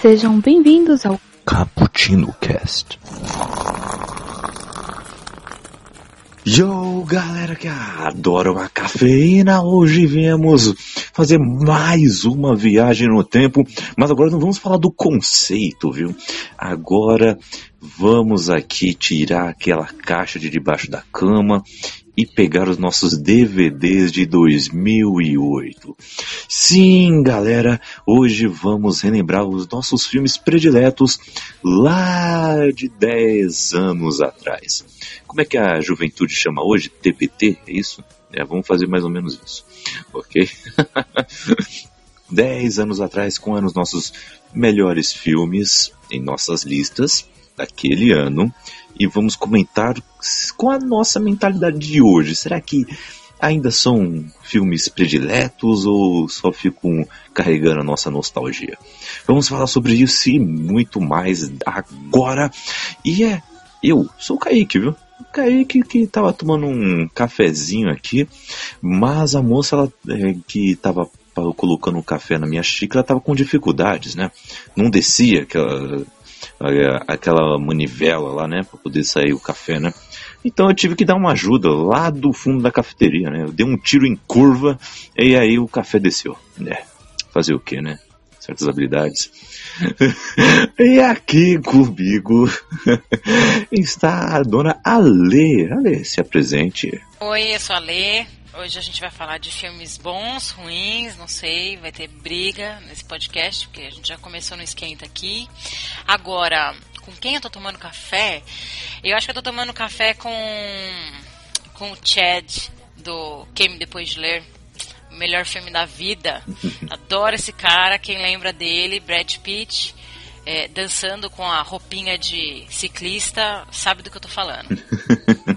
Sejam bem-vindos ao Cappuccino Cast. Yo, galera que adora uma cafeína, hoje viemos fazer mais uma viagem no tempo, mas agora não vamos falar do conceito, viu? Agora vamos aqui tirar aquela caixa de debaixo da cama e pegar os nossos DVDs de 2008. Sim, galera, hoje vamos relembrar os nossos filmes prediletos lá de 10 anos atrás. Como é que a juventude chama hoje? TPT, é isso? É, vamos fazer mais ou menos isso, ok? 10 anos atrais, com os nossos melhores filmes em nossas listas daquele ano e vamos comentar com a nossa mentalidade de hoje. Será que ainda são filmes prediletos ou só ficam carregando a nossa nostalgia? Vamos falar sobre isso e muito mais agora. E é, eu sou o Kaique, viu? Kaique que tava tomando um cafezinho aqui, mas a moça ela, é, que tava colocando o café na minha xícara tava com dificuldades, né? Não descia aquela aquela manivela lá, né, para poder sair o café, né? Então eu tive que dar uma ajuda lá do fundo da cafeteria, né? Eu dei um tiro em curva e aí o café desceu. É, fazer o que, né? Certas habilidades. e aqui comigo está a dona Ale. Ale, se apresente. Oi, eu sou a Ale. Hoje a gente vai falar de filmes bons, ruins, não sei, vai ter briga nesse podcast, porque a gente já começou no esquenta aqui. Agora, com quem eu tô tomando café? Eu acho que eu tô tomando café com com o Chad do Quem Depois de Ler. O melhor filme da vida. Adoro esse cara, quem lembra dele, Brad Pitt. É, dançando com a roupinha de ciclista, sabe do que eu tô falando.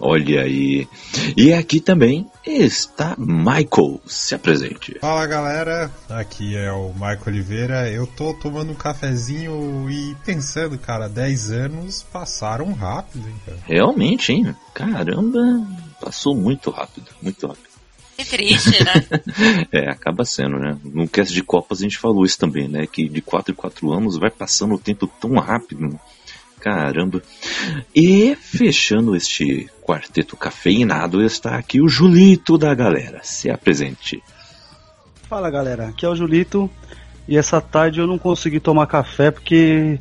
Olha aí. E aqui também está Michael. Se apresente. Fala galera, aqui é o Michael Oliveira. Eu tô tomando um cafezinho e pensando, cara, 10 anos passaram rápido, hein, cara? Realmente, hein? Caramba, passou muito rápido, muito rápido. Que triste, né? é, acaba sendo, né? No cast de Copas a gente falou isso também, né? Que de 4 em 4 anos vai passando o tempo tão rápido. Caramba. E fechando este quarteto cafeinado está aqui o Julito da galera. Se apresente. Fala galera, aqui é o Julito. E essa tarde eu não consegui tomar café porque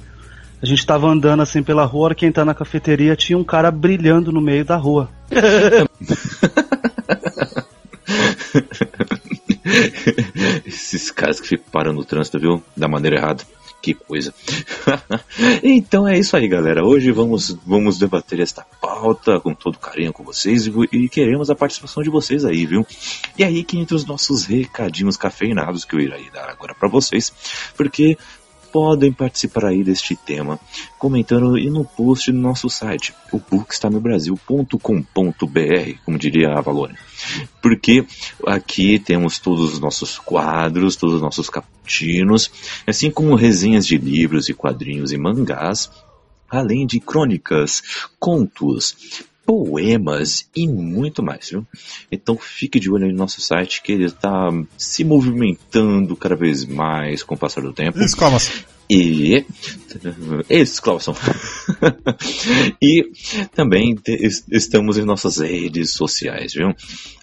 a gente estava andando assim pela rua, hora que entrar na cafeteria tinha um cara brilhando no meio da rua. Esses caras que ficam parando no trânsito, viu? Da maneira errada. Que coisa. então é isso aí, galera. Hoje vamos, vamos debater esta pauta com todo carinho com vocês e, queremos a participação de vocês aí, viu? E aí que entre os nossos recadinhos cafeinados que eu irei dar agora para vocês, porque podem participar aí deste tema, comentando e no post do nosso site, o bookstamebrasil.com.br, como diria a Valone. Porque aqui temos todos os nossos quadros, todos os nossos caputinos, assim como resenhas de livros e quadrinhos e mangás, além de crônicas, contos, poemas e muito mais, viu? Então fique de olho no nosso site que ele está se movimentando cada vez mais com o passar do tempo. Exclamação. E exclamação. e também estamos em nossas redes sociais, viu?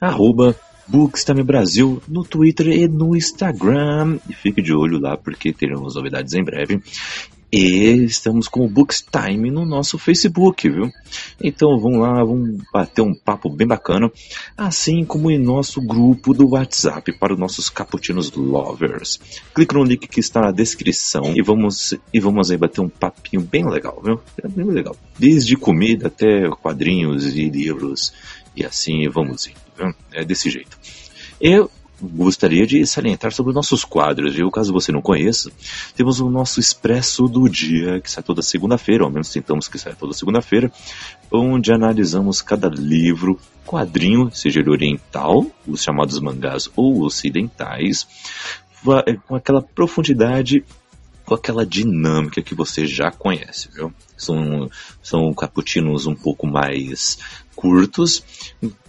Arroba Bookstime Brasil no Twitter e no Instagram. E fique de olho lá porque teremos novidades em breve. E estamos com o Books Time no nosso Facebook, viu? Então vamos lá, vamos bater um papo bem bacana, assim como em nosso grupo do WhatsApp para os nossos caputinos lovers. Clique no link que está na descrição e vamos e vamos aí bater um papinho bem legal, viu? É bem legal. Desde comida até quadrinhos e livros e assim vamos indo, viu? É desse jeito. Eu gostaria de salientar sobre nossos quadros, viu? Caso você não conheça, temos o nosso Expresso do Dia, que sai toda segunda-feira, ao menos tentamos que saia toda segunda-feira, onde analisamos cada livro, quadrinho, seja ele oriental, os chamados mangás ou ocidentais, com aquela profundidade com aquela dinâmica que você já conhece, viu? São, são cappuccinos um pouco mais curtos,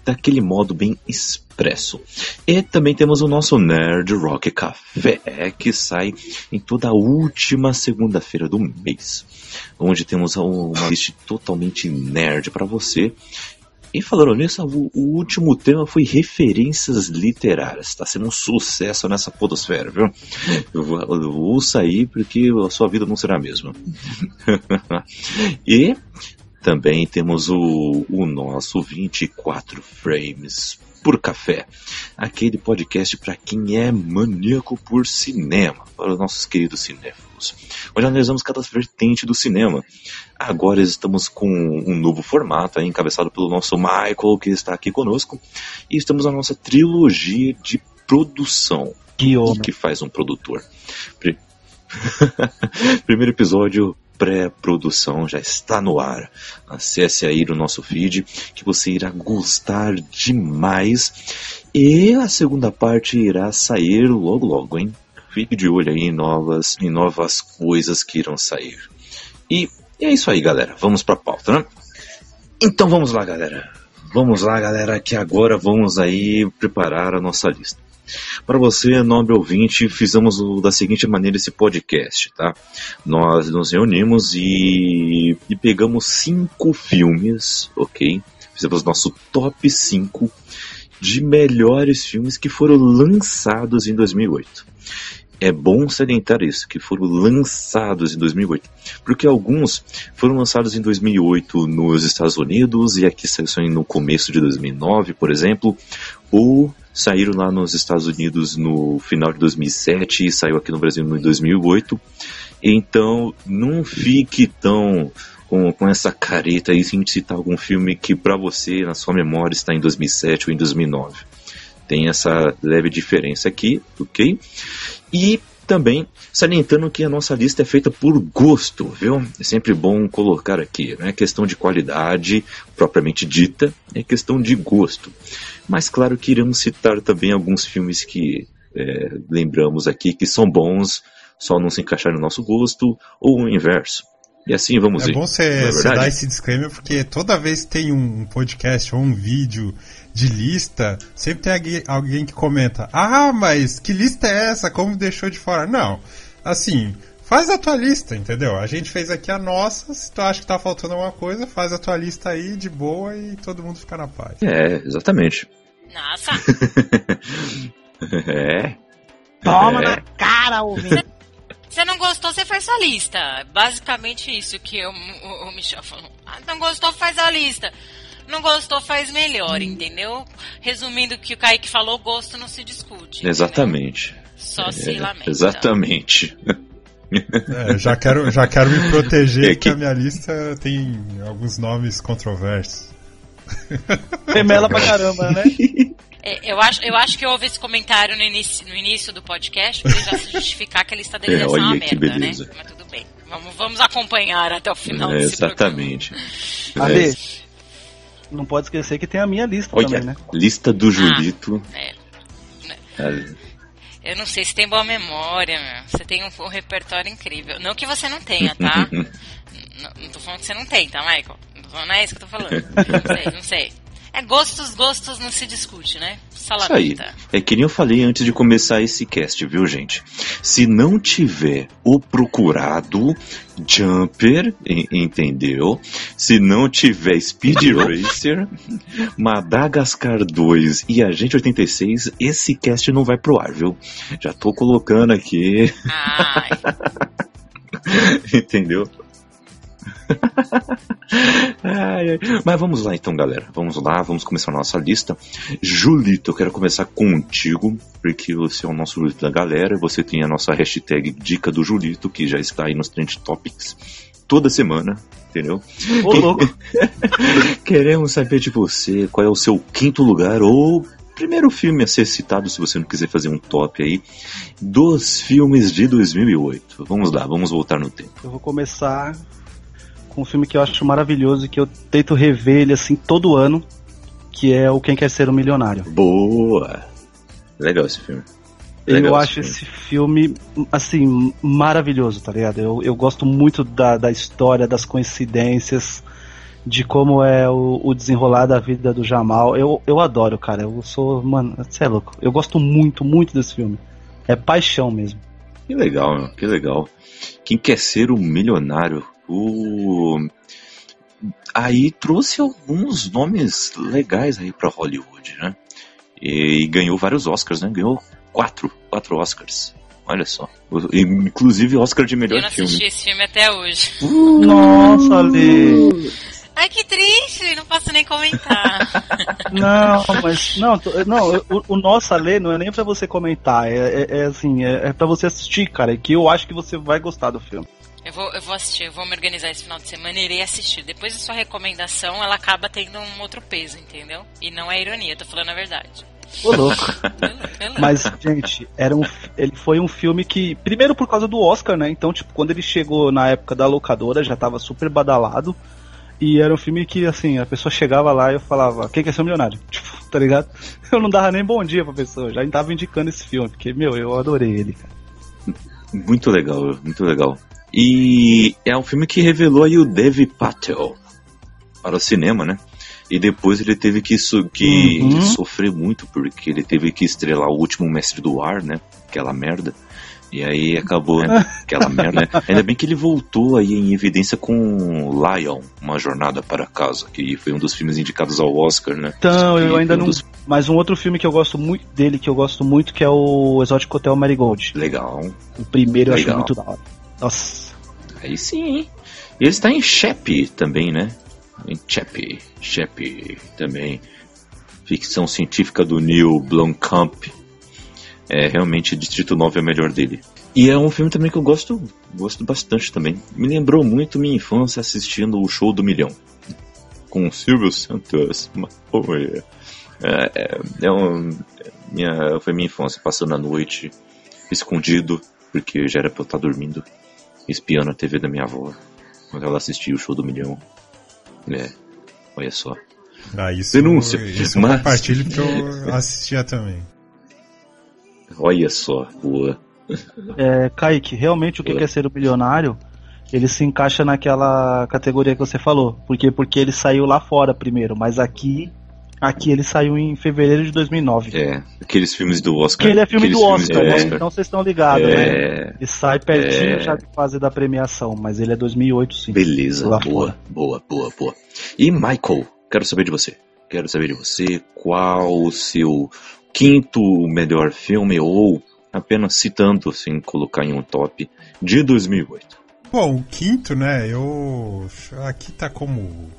daquele modo bem expresso. E também temos o nosso Nerd Rock Café, que sai em toda a última segunda-feira do mês, onde temos uma lista totalmente nerd para você. E falando nisso, o, o, último tema foi referências literárias. Está sendo um sucesso nessa podosfera, viu? Eu vou, eu vou sair porque a sua vida não será a mesma. e também temos o, o nosso 24 Frames por Café, aquele podcast para quem é maníaco por cinema, para os nossos queridos cinéfilos. Hoje analisamos cada vertente do cinema. Agora estamos com um novo formato, aí, encabeçado pelo nosso Michael, que está aqui conosco, e estamos na nossa trilogia de produção. Que O que faz um produtor? Primeiro episódio, pré-produção já está no ar. Acesse aí no nosso feed que você irá gostar demais. E a segunda parte irá sair logo logo, hein? Fique de olho aí em novas, em novas coisas que irão sair. E é isso aí, galera. Vamos para a pauta, né? Então vamos lá, galera. Vamos lá, galera, que agora vamos aí preparar a nossa lista. Para você, nobre ouvinte, fizemos o, da seguinte maneira esse podcast, tá? Nós nos reunimos e, e pegamos cinco filmes, ok? Fizemos nosso top 5 de melhores filmes que foram lançados em 2008. É bom salientar isso, que foram lançados em 2008, porque alguns foram lançados em 2008 nos Estados Unidos e aqui saiu no começo de 2009, por exemplo, ou saíram lá nos Estados Unidos no final de 2007 e saiu aqui no Brasil em 2008. Então, não fique tão com, com essa careta aí sem citar algum filme que para você, na sua memória, está em 2007 ou em 2009. Tem essa leve diferença aqui, ok? E também salientando que a nossa lista é feita por gosto, viu? É sempre bom colocar aqui, não é questão de qualidade propriamente dita, é questão de gosto. Mas claro que iremos citar também alguns filmes que é, lembramos aqui que são bons, só não se encaixar no nosso gosto, ou o inverso. E assim vamos é ir. É bom você dar esse disclaimer, porque toda vez que tem um podcast ou um vídeo de lista, sempre tem alguém que comenta: Ah, mas que lista é essa? Como deixou de fora? Não. Assim, faz a tua lista, entendeu? A gente fez aqui a nossa, se tu acha que tá faltando alguma coisa, faz a tua lista aí de boa e todo mundo fica na paz. É, exatamente. Nossa! é. Toma é. na cara, ouvinte. Você não gostou, você faz sua lista. Basicamente isso que o, o, o Michel falou. Ah, não gostou, faz a lista. Não gostou, faz melhor, entendeu? Resumindo o que o Kaique falou, gosto não se discute. Exatamente. Entendeu? Só é, se lamenta. Exatamente. É, já, quero, já quero me proteger, é que... a minha lista tem alguns nomes controversos. Remela pra caramba, né? É, eu, acho, eu acho que houve esse comentário no início, no início do podcast para já se justificar que a lista dele é, olha, uma que merda, beleza. né? Mas tudo bem. Vamos, vamos acompanhar até o final é, desse Exatamente. Ade, é. Não pode esquecer que tem a minha lista olha, também, né? Lista do Julito. Ah, eu não sei se tem boa memória, meu. Você tem um, um repertório incrível. Não que você não tenha, tá? não, não tô falando que você não tem, tá, Michael? Não, não é isso que eu tô falando. não sei, não sei. É gostos, gostos não se discute, né? Isso aí. É que nem eu falei antes de começar esse cast, viu, gente? Se não tiver o procurado Jumper, entendeu? Se não tiver Speed Racer, Madagascar 2 e Agente 86, esse cast não vai pro ar, viu? Já tô colocando aqui. Ai. entendeu? Ai, ai. Mas vamos lá então, galera. Vamos lá, vamos começar a nossa lista. Julito, eu quero começar contigo, porque você é o nosso Julito da galera. Você tem a nossa hashtag Dica do Julito, que já está aí nos Trend Topics toda semana, entendeu? Ô, louco. Queremos saber de você qual é o seu quinto lugar ou primeiro filme a ser citado, se você não quiser fazer um top aí, dos filmes de 2008. Vamos lá, vamos voltar no tempo. Eu vou começar com um filme que eu acho maravilhoso e que eu tento rever ele assim todo ano, que é o Quem Quer Ser um Milionário. Boa! Legal esse filme. eu acho esse filme, assim, maravilhoso, tá ligado? Eu, eu gosto muito da, da história, das coincidências, de como é o, o desenrolar da vida do Jamal. Eu, eu adoro, cara. Eu sou. Mano, você é louco. Eu gosto muito, muito desse filme. É paixão mesmo. Que legal, meu, que legal. Quem quer ser o milionário? O. Aí trouxe alguns nomes legais aí pra Hollywood, né? E, e ganhou vários Oscars, né? Ganhou quatro, quatro Oscars. Olha só. Inclusive Oscar de melhor filme. Eu não assisti esse filme até hoje. Uh, Nossa, Ale! Ai, que triste, não posso nem comentar. não, mas não, não o, o nosso Ale não é nem pra você comentar, é, é, é assim, é, é pra você assistir, cara, que eu acho que você vai gostar do filme. Eu vou, eu vou assistir, eu vou me organizar esse final de semana e irei assistir. Depois da sua recomendação, ela acaba tendo um outro peso, entendeu? E não é ironia, tô falando a verdade. Ô, louco. Mas, gente, era um, ele foi um filme que. Primeiro por causa do Oscar, né? Então, tipo, quando ele chegou na época da locadora, já tava super badalado. E era um filme que, assim, a pessoa chegava lá e eu falava, quem quer ser um milionário? Tipo, tá ligado? Eu não dava nem bom dia pra pessoa, já tava indicando esse filme, porque, meu, eu adorei ele, cara. Muito legal, muito legal. E é um filme que revelou aí o Dev Patel para o cinema, né? E depois ele teve que, so que uhum. sofrer muito, porque ele teve que estrelar o último Mestre do Ar, né? Aquela merda. E aí acabou né? aquela merda. Né? Ainda bem que ele voltou aí em evidência com Lion, Uma Jornada para Casa, que foi um dos filmes indicados ao Oscar, né? Então, eu ainda um não. Dos... Mas um outro filme que eu gosto muito dele, que eu gosto muito, que é o Exótico Hotel Marigold. Legal. O primeiro Legal. eu acho muito da hora. Nossa. Aí sim, hein? Ele está em Shep também, né? Em Shep, Shep também. Ficção científica do Neil Blomkamp é, realmente Distrito 9 é o melhor dele. E é um filme também que eu gosto, gosto bastante também. Me lembrou muito minha infância assistindo o Show do Milhão. Com o Silvio Santos. Oh, yeah. é, é, é um, minha, foi minha infância, passando a noite, escondido, porque já era pra eu estar dormindo, espiando a TV da minha avó, quando ela assistia o Show do Milhão. É, olha só. Ah, isso, Denúncia. Isso Mas... eu compartilho porque eu assistia também. Olha só, boa. É, Kaique, realmente o que quer ser o bilionário, ele se encaixa naquela categoria que você falou. Por quê? Porque ele saiu lá fora primeiro, mas aqui Aqui ele saiu em fevereiro de 2009. É, aqueles filmes do Oscar. Que ele é filme do Oscar, né? Oscar. Então vocês estão ligados, é, né? E sai pertinho é, já de fase da premiação, mas ele é 2008 sim. Beleza, boa, fora. boa, boa, boa. E Michael, quero saber de você. Quero saber de você qual o seu quinto melhor filme ou apenas citando assim colocar em um top de 2008. Bom, o quinto, né? Eu aqui tá como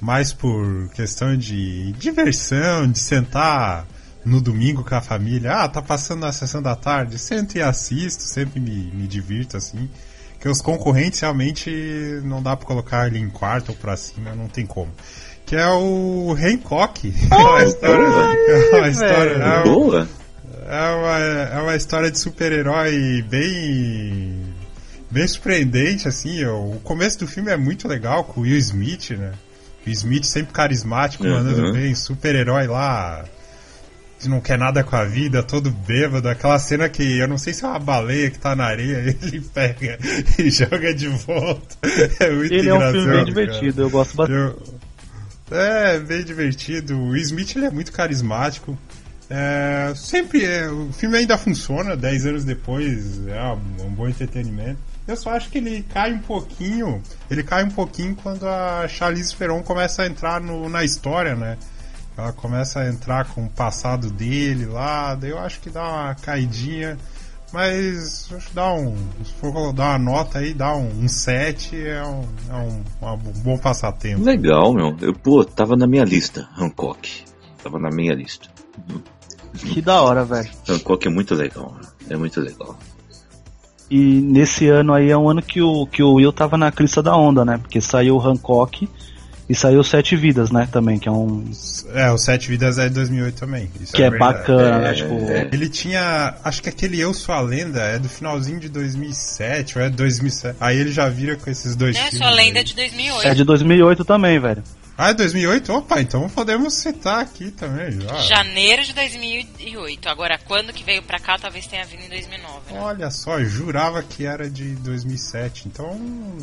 mais por questão de diversão, de sentar no domingo com a família. Ah, tá passando na sessão da tarde, sento e assisto, sempre me, me divirto assim. Que os concorrentes realmente não dá para colocar ele em quarto ou pra cima, não tem como que é o Hancock. Oh, é uma história, é uma história é, boa. É uma, é uma história de super-herói bem bem surpreendente assim. O começo do filme é muito legal com o Will Smith, né? O Smith sempre carismático, uhum. mandando bem, super-herói lá que não quer nada com a vida, todo bêbado, aquela cena que eu não sei se é uma baleia que tá na areia, ele pega e joga de volta. É muito ele engraçado. Ele é um filme bem divertido, cara. eu gosto bastante. Eu, é, bem divertido. O Smith ele é muito carismático. É, sempre é, o filme ainda funciona, 10 anos depois, é um, um, bom entretenimento. Eu só acho que ele cai um pouquinho, ele cai um pouquinho quando a Charlize Theron começa a entrar no, na história, né? Ela começa a entrar com o passado dele lá, daí eu acho que dá uma caidinha. Mas acho que dá um. Se for dar uma nota aí, dá um, um 7, é um, é um, um bom passatempo. Legal, meu. Eu, pô, tava na minha lista, Hancock. Tava na minha lista. Que da hora, velho. Hancock é muito legal, é muito legal. E nesse ano aí é um ano que o, que o Will tava na crista da onda, né? Porque saiu o Hancock e saiu Sete Vidas, né, também, que é um... É, o Sete Vidas é de 2008 também. que é, é bacana, né, tipo... Ele tinha, acho que aquele Eu Sou a Lenda é do finalzinho de 2007, ou é 2007. Aí ele já vira com esses dois é, filmes. Sua Lenda é de 2008. É de 2008 também, velho. Ah, é 2008? Opa, então podemos citar aqui também. Já. Janeiro de 2008. Agora, quando que veio pra cá, talvez tenha vindo em 2009. Né? Olha só, jurava que era de 2007. Então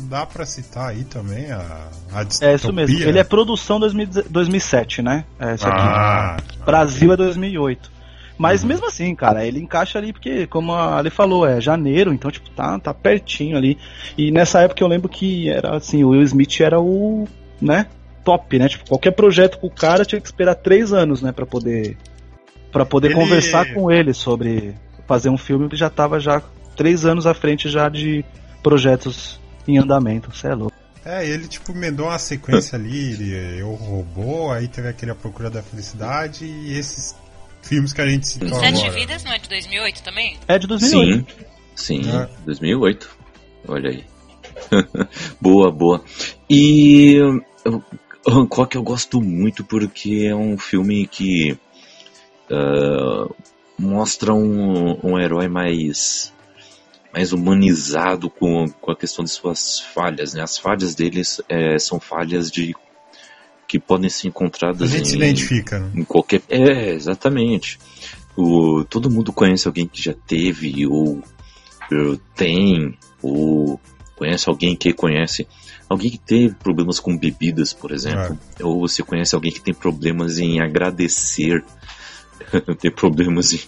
dá pra citar aí também a, a É isso mesmo. Ele é produção 2007, né? É esse aqui. Ah, Brasil é 2008. Mas uhum. mesmo assim, cara, ele encaixa ali porque, como a Ali falou, é janeiro, então, tipo, tá, tá pertinho ali. E nessa época eu lembro que era assim, o Will Smith era o, né, top, né? Tipo, qualquer projeto com o cara tinha que esperar três anos, né, para poder para poder ele... conversar com ele sobre fazer um filme. Ele já tava já três anos à frente já de projetos em andamento. Você é louco. É, ele tipo emendou uma sequência ali, ele, o robô, aí teve aquele A Procura da Felicidade e esses filmes que a gente citou Sete agora. Vidas não é de 2008 também? É de 2008. Sim, sim, é. 2008. Olha aí. boa, boa. E Hancock eu gosto muito porque é um filme que uh, mostra um, um herói mais mais humanizado com, com a questão de suas falhas, né? As falhas deles é, são falhas de que podem ser encontradas a gente em, se identifica, né? em qualquer é exatamente. O, todo mundo conhece alguém que já teve ou, ou tem ou conhece alguém que conhece Alguém que teve problemas com bebidas, por exemplo, é. ou você conhece alguém que tem problemas em agradecer, tem problemas em,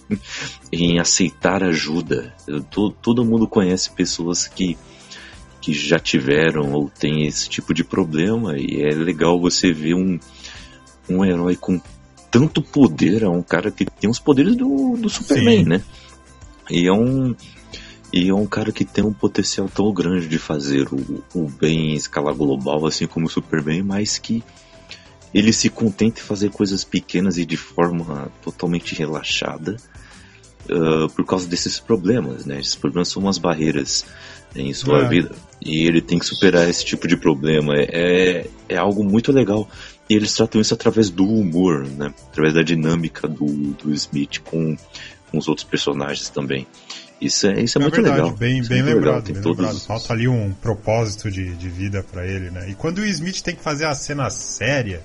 em aceitar ajuda. Todo, todo mundo conhece pessoas que, que já tiveram ou tem esse tipo de problema e é legal você ver um, um herói com tanto poder, é um cara que tem os poderes do, do Superman, Sim. né? E é um e é um cara que tem um potencial tão grande de fazer o, o bem em escala global, assim como o Superman, mas que ele se contenta em fazer coisas pequenas e de forma totalmente relaxada uh, por causa desses problemas, né? Esses problemas são umas barreiras em sua é. vida e ele tem que superar esse tipo de problema. É, é algo muito legal. E eles tratam isso através do humor, né? Através da dinâmica do, do Smith com, com os outros personagens também. Isso é, isso é, é muito verdade, legal. Bem, isso bem, é lembrado, bem todos... lembrado. Falta ali um propósito de, de vida para ele, né? E quando o Smith tem que fazer a cena séria,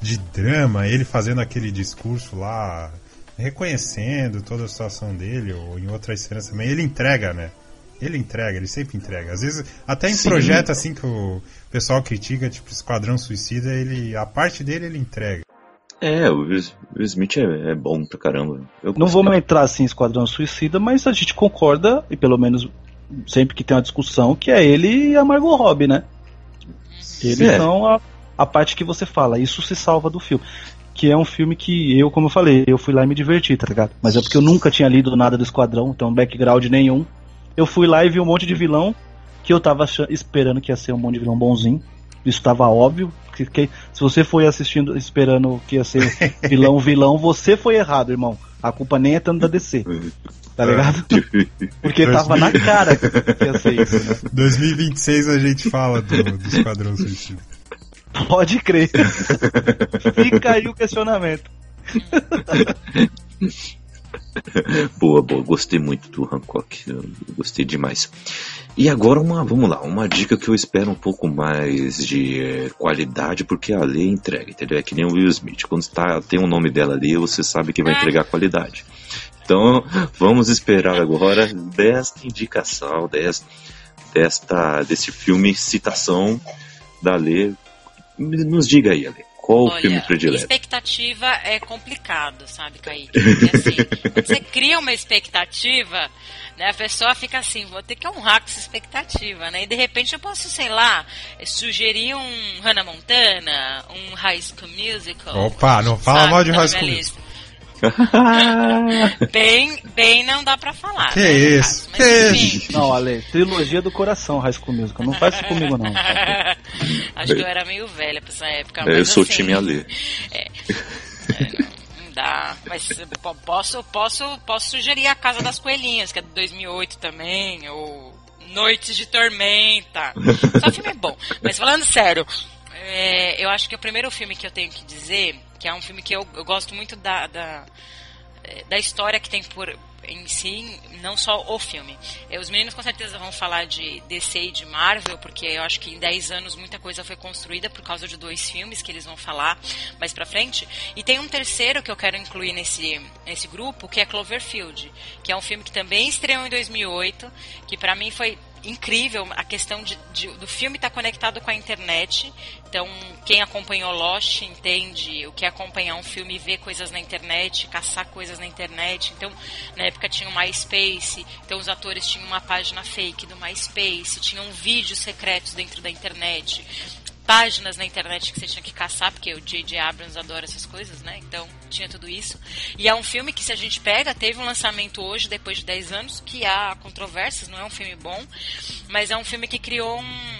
de drama, ele fazendo aquele discurso lá, reconhecendo toda a situação dele, ou em outras cenas também, ele entrega, né? Ele entrega, ele sempre entrega. Às vezes, até em Sim. projeto assim que o pessoal critica, tipo Esquadrão Suicida, ele, a parte dele ele entrega. É, o Will Smith é, é bom pra caramba. Eu não vamos entrar assim em Esquadrão Suicida, mas a gente concorda, e pelo menos sempre que tem uma discussão, que é ele e a Margot Robbie, né? Eles é. são a, a parte que você fala, isso se salva do filme. Que é um filme que eu, como eu falei, eu fui lá e me diverti, tá ligado? Mas é porque eu nunca tinha lido nada do Esquadrão, então background nenhum. Eu fui lá e vi um monte de vilão que eu tava esperando que ia ser um monte de vilão bonzinho. Isso estava óbvio. Que, que, se você foi assistindo esperando que ia ser vilão, vilão, você foi errado, irmão. A culpa nem é tanto da DC. Tá ligado? Porque tava na cara que ia ser isso, né? 2026 a gente fala do, do Esquadrão Suicida. Pode crer. Fica aí o questionamento. boa, boa. Gostei muito do Hancock. Gostei demais. E agora uma, vamos lá, uma dica que eu espero um pouco mais de é, qualidade, porque a lei entrega, entendeu? É que nem o Will Smith. Quando tá, tem o um nome dela ali, você sabe que vai é. entregar qualidade. Então, vamos esperar agora desta indicação, desta, desta desse filme citação da Lê. Nos diga aí, Ale. Qual Olha, o filme predileto? Expectativa é complicado, sabe, Kaique? Porque, assim, quando você cria uma expectativa, né, a pessoa fica assim, vou ter que honrar com essa expectativa, né? E de repente eu posso, sei lá, sugerir um Hannah Montana, um High School Musical. Opa, não fala sabe, mal de High School Musical. bem, bem não dá pra falar. Que né, isso? Mas, que isso? Não, Ale, trilogia do coração, High School Musical. Não faz isso comigo, não. Acho que eu era meio velha pra essa época. eu sou o assim, time Ale. É, é, não dá. Mas posso, posso, posso sugerir a Casa das Coelhinhas, que é de 2008 também, ou Noites de Tormenta. Só filme bom. Mas falando sério, é, eu acho que o primeiro filme que eu tenho que dizer que é um filme que eu, eu gosto muito da, da, é, da história que tem por em si, não só o filme. Eh, os meninos com certeza vão falar de DC e de Marvel, porque eu acho que em 10 anos muita coisa foi construída por causa de dois filmes que eles vão falar mais pra frente. E tem um terceiro que eu quero incluir nesse, nesse grupo, que é Cloverfield, que é um filme que também estreou em 2008, que para mim foi incrível a questão de, de, do filme estar tá conectado com a internet. Então, quem acompanhou Lost entende o que é acompanhar um filme e ver coisas na internet, caçar coisas na internet. Então, na época tinha o MySpace, então os atores tinham uma página fake do MySpace, tinham vídeos secretos dentro da internet páginas na internet que você tinha que caçar, porque o J.J. Abrams adora essas coisas, né? Então tinha tudo isso. E é um filme que, se a gente pega, teve um lançamento hoje, depois de 10 anos, que há controvérsias, não é um filme bom, mas é um filme que criou um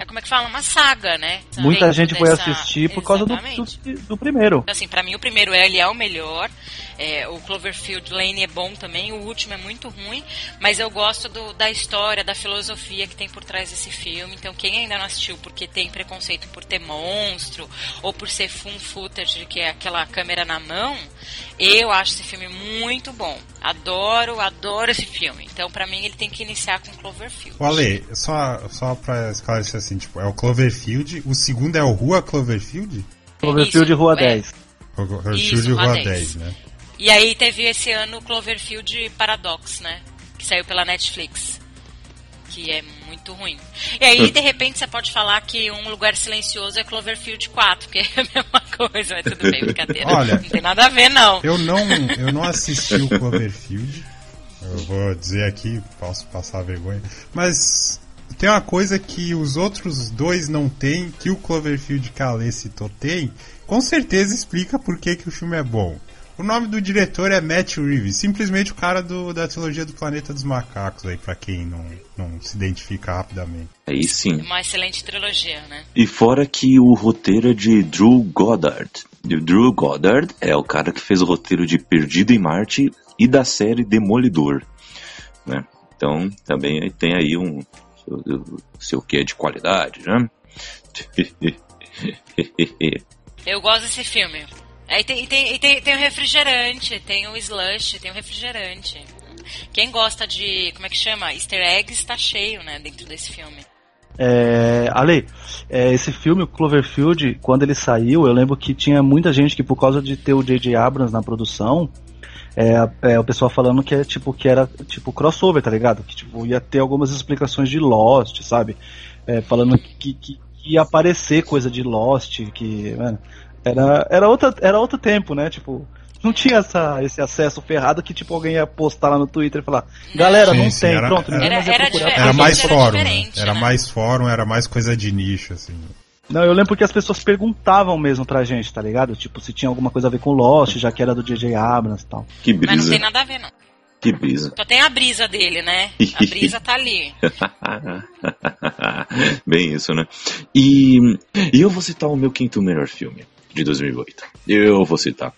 é como é que fala? Uma saga, né? Muita gente dessa... foi assistir por causa do, do, do, primeiro. Assim, para mim o primeiro é, ele é o melhor. É, o Cloverfield Lane é bom também, o último é muito ruim, mas eu gosto do, da história, da filosofia que tem por trás desse filme. Então, quem ainda não assistiu porque tem preconceito por ter monstro ou por ser full footage, que é aquela câmera na mão, eu acho esse filme muito bom. Adoro, adoro esse filme. Então, para mim, ele tem que iniciar com Cloverfield. O Ale, só, só pra esclarecer assim, tipo, é o Cloverfield, o segundo é o Rua Cloverfield? Cloverfield Rua é. 10. Cloverfield Rua 10. 10, né? E aí teve esse ano o Cloverfield Paradox, né? Que saiu pela Netflix. Que é muito ruim. E aí, de repente, você pode falar que um lugar silencioso é Cloverfield 4, que é a mesma coisa, mas tudo bem, brincadeira. Olha, não tem nada a ver, não. Eu não, eu não assisti o Cloverfield. Eu vou dizer aqui, posso passar vergonha. Mas tem uma coisa que os outros dois não têm, que o Cloverfield Alê citou tem, com certeza explica por que, que o filme é bom. O nome do diretor é Matt Reeves, simplesmente o cara do, da trilogia do Planeta dos Macacos, aí, pra quem não, não se identifica rapidamente. Aí sim. Uma excelente trilogia, né? E fora que o roteiro é de Drew Goddard. E o Drew Goddard é o cara que fez o roteiro de Perdido em Marte e da série Demolidor. Né? Então, também tem aí um seu que é de qualidade, né? Eu gosto desse filme. Aí tem, tem, tem, tem o refrigerante, tem o slush, tem o refrigerante. Quem gosta de, como é que chama? Easter eggs tá cheio, né, dentro desse filme. É, Ale, é, esse filme, o Cloverfield, quando ele saiu, eu lembro que tinha muita gente que por causa de ter o J.J. Abrams na produção, é, é, o pessoal falando que é tipo que era tipo crossover, tá ligado? Que tipo ia ter algumas explicações de Lost, sabe? É, falando que, que, que, ia aparecer coisa de Lost, que mano, era, era, outra, era outro tempo, né? Tipo, não tinha essa, esse acesso ferrado que tipo alguém ia postar lá no Twitter e falar, galera, sim, não sim, tem, era, pronto, era, era, era, era mais fórum, né? era né? mais fórum, era mais coisa de nicho, assim. Não, eu lembro porque as pessoas perguntavam mesmo pra gente, tá ligado? Tipo, se tinha alguma coisa a ver com Lost, já que era do DJ Abrams e tal. Que brisa. Mas não tem nada a ver, não. Que brisa. Só tem a brisa dele, né? A brisa tá ali. Bem isso, né? E, e eu vou citar o meu quinto melhor filme de 2008. Eu vou citar.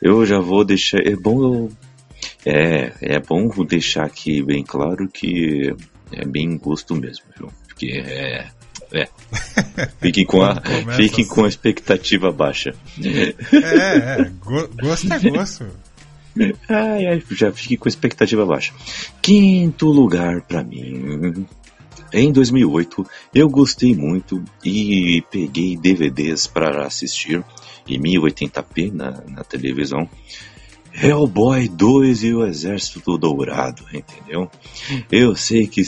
Eu já vou deixar. É bom eu. É, é bom deixar aqui bem claro que é bem gosto mesmo, viu? Porque é. É. Fiquem com a, fiquem assim. com a expectativa baixa. É, é. Gosto é gosto. Ai, ai, já fiquei com a expectativa baixa. Quinto lugar para mim. Em 2008, eu gostei muito e peguei DVDs para assistir em 1080p na, na televisão. Hellboy 2 e o Exército Dourado, entendeu? Eu sei que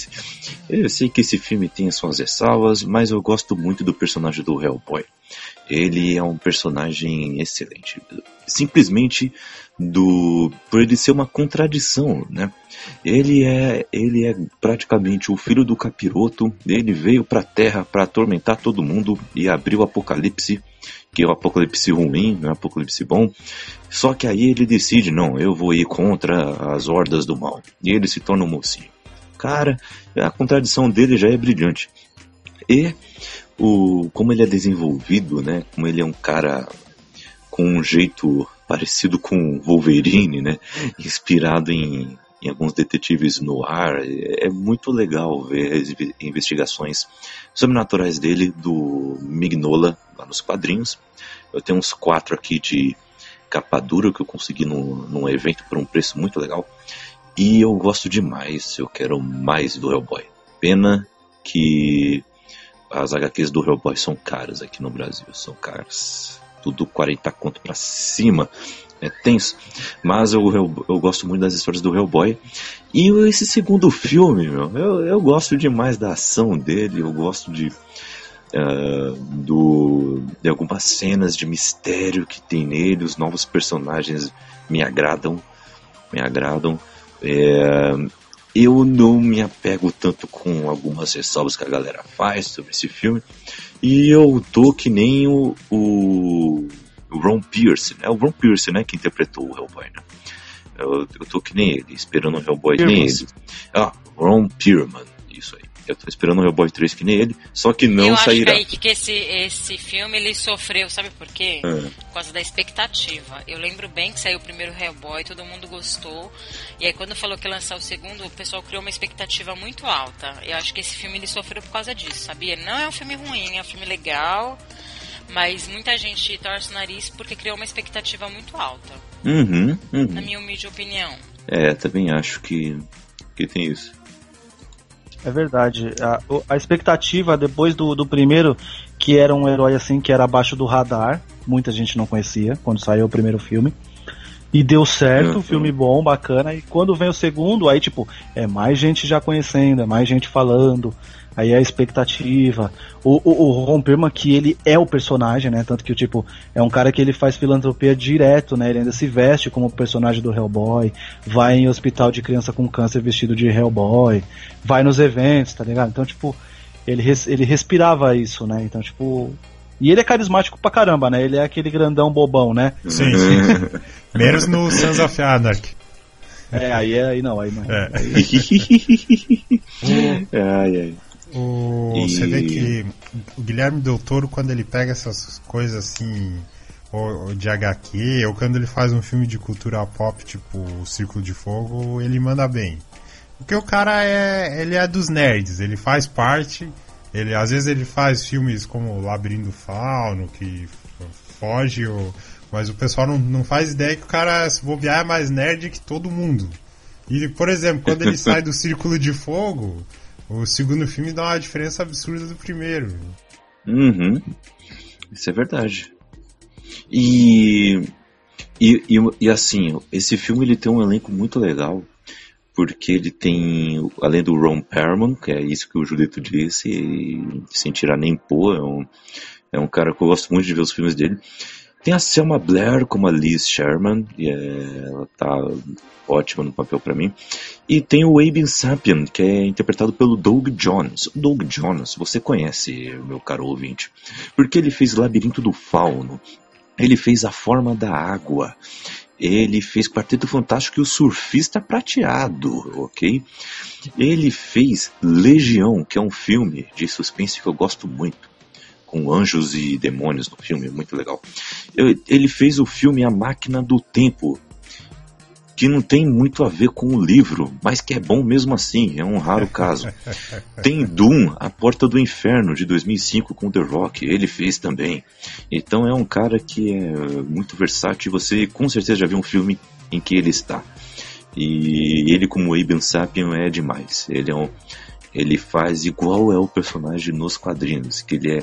eu sei que esse filme tem suas ressalvas, mas eu gosto muito do personagem do Hellboy. Ele é um personagem excelente. Simplesmente do por ele ser uma contradição, né? Ele é ele é praticamente o filho do capiroto. Ele veio para a Terra para atormentar todo mundo e abrir o apocalipse, que é o apocalipse ruim, não é o apocalipse bom. Só que aí ele decide, não, eu vou ir contra as hordas do mal. E ele se torna um mocinho. Cara, a contradição dele já é brilhante. E o como ele é desenvolvido, né? Como ele é um cara com um jeito parecido com Wolverine, né? Inspirado em, em alguns detetives no ar. É muito legal ver as investigações sobrenaturais dele do Mignola lá nos quadrinhos. Eu tenho uns quatro aqui de capa dura que eu consegui no, num evento por um preço muito legal. E eu gosto demais, eu quero mais do Hellboy. Pena que as HQs do Hellboy são caras aqui no Brasil, são caras. Tudo 40 conto pra cima. É tenso. Mas eu, eu, eu, gosto muito das histórias do Hellboy. E esse segundo filme, meu, eu, eu gosto demais da ação dele, eu gosto de. Uh, do, de algumas cenas de mistério que tem nele, os novos personagens me agradam, me agradam. É, eu não me apego tanto com algumas ressalvas que a galera faz sobre esse filme. E eu tô que nem o, o, o Ron Pierce, né? O Ron Pierce, né? Que interpretou o Hellboy, né? Eu, eu tô que nem ele, esperando o Hellboy que nem ele. Ah, Ron Pierman, isso aí. Eu tô esperando o Hellboy 3 que nem ele, só que não eu sairá. Eu acho que, esse, esse filme ele sofreu, sabe por quê? É. Por causa da expectativa. Eu lembro bem que saiu o primeiro Hellboy, todo mundo gostou. E aí quando falou que ia lançar o segundo, o pessoal criou uma expectativa muito alta. Eu acho que esse filme ele sofreu por causa disso, sabia? Não é um filme ruim, é um filme legal. Mas muita gente torce o nariz porque criou uma expectativa muito alta. Uhum, uhum. Na minha humilde opinião. É, também acho que, que tem isso. É verdade. A, a expectativa depois do, do primeiro, que era um herói assim que era abaixo do radar, muita gente não conhecia quando saiu o primeiro filme. E deu certo, uhum. filme bom, bacana. E quando vem o segundo, aí tipo, é mais gente já conhecendo, é mais gente falando aí a expectativa. O, o, o Ron Perlman, que ele é o personagem, né? Tanto que, tipo, é um cara que ele faz filantropia direto, né? Ele ainda se veste como o personagem do Hellboy, vai em hospital de criança com câncer vestido de Hellboy, vai nos eventos, tá ligado? Então, tipo, ele, res, ele respirava isso, né? Então, tipo. E ele é carismático pra caramba, né? Ele é aquele grandão bobão, né? Sim, sim. Menos no Sons of Anarchy. É, aí, é, aí não, aí não. É. Aí... ai, ai. O, e... Você vê que o Guilherme Del Toro, quando ele pega essas coisas assim, ou, de HQ, ou quando ele faz um filme de cultura pop, tipo o Círculo de Fogo, ele manda bem. Porque o cara é, ele é dos nerds, ele faz parte, ele às vezes ele faz filmes como Labirinto Fauno, que foge, ou, mas o pessoal não, não faz ideia que o cara, se bobear, é mais nerd que todo mundo. E, por exemplo, quando ele sai do Círculo de Fogo, o segundo filme dá uma diferença absurda do primeiro. Uhum. Isso é verdade. E, e, e, e, assim, esse filme ele tem um elenco muito legal, porque ele tem, além do Ron Perlman, que é isso que o Julito disse, sem tirar nem pôr, é um, é um cara que eu gosto muito de ver os filmes dele. Tem a Selma Blair como a Liz Sherman, e é, ela tá ótima no papel para mim. E tem o Aben Sapien, que é interpretado pelo Doug Jones. O Doug Jones, você conhece, meu caro ouvinte, porque ele fez Labirinto do Fauno, ele fez A Forma da Água, ele fez Quarteto Fantástico e o Surfista Prateado, ok? Ele fez Legião, que é um filme de suspense que eu gosto muito com anjos e demônios no filme, muito legal. Ele fez o filme A Máquina do Tempo, que não tem muito a ver com o livro, mas que é bom mesmo assim, é um raro caso. Tem Doom, A Porta do Inferno, de 2005, com The Rock, ele fez também. Então é um cara que é muito versátil, você com certeza já viu um filme em que ele está. E ele como Aben Sapien é demais, ele é um, ele faz igual é o personagem nos quadrinhos, que ele é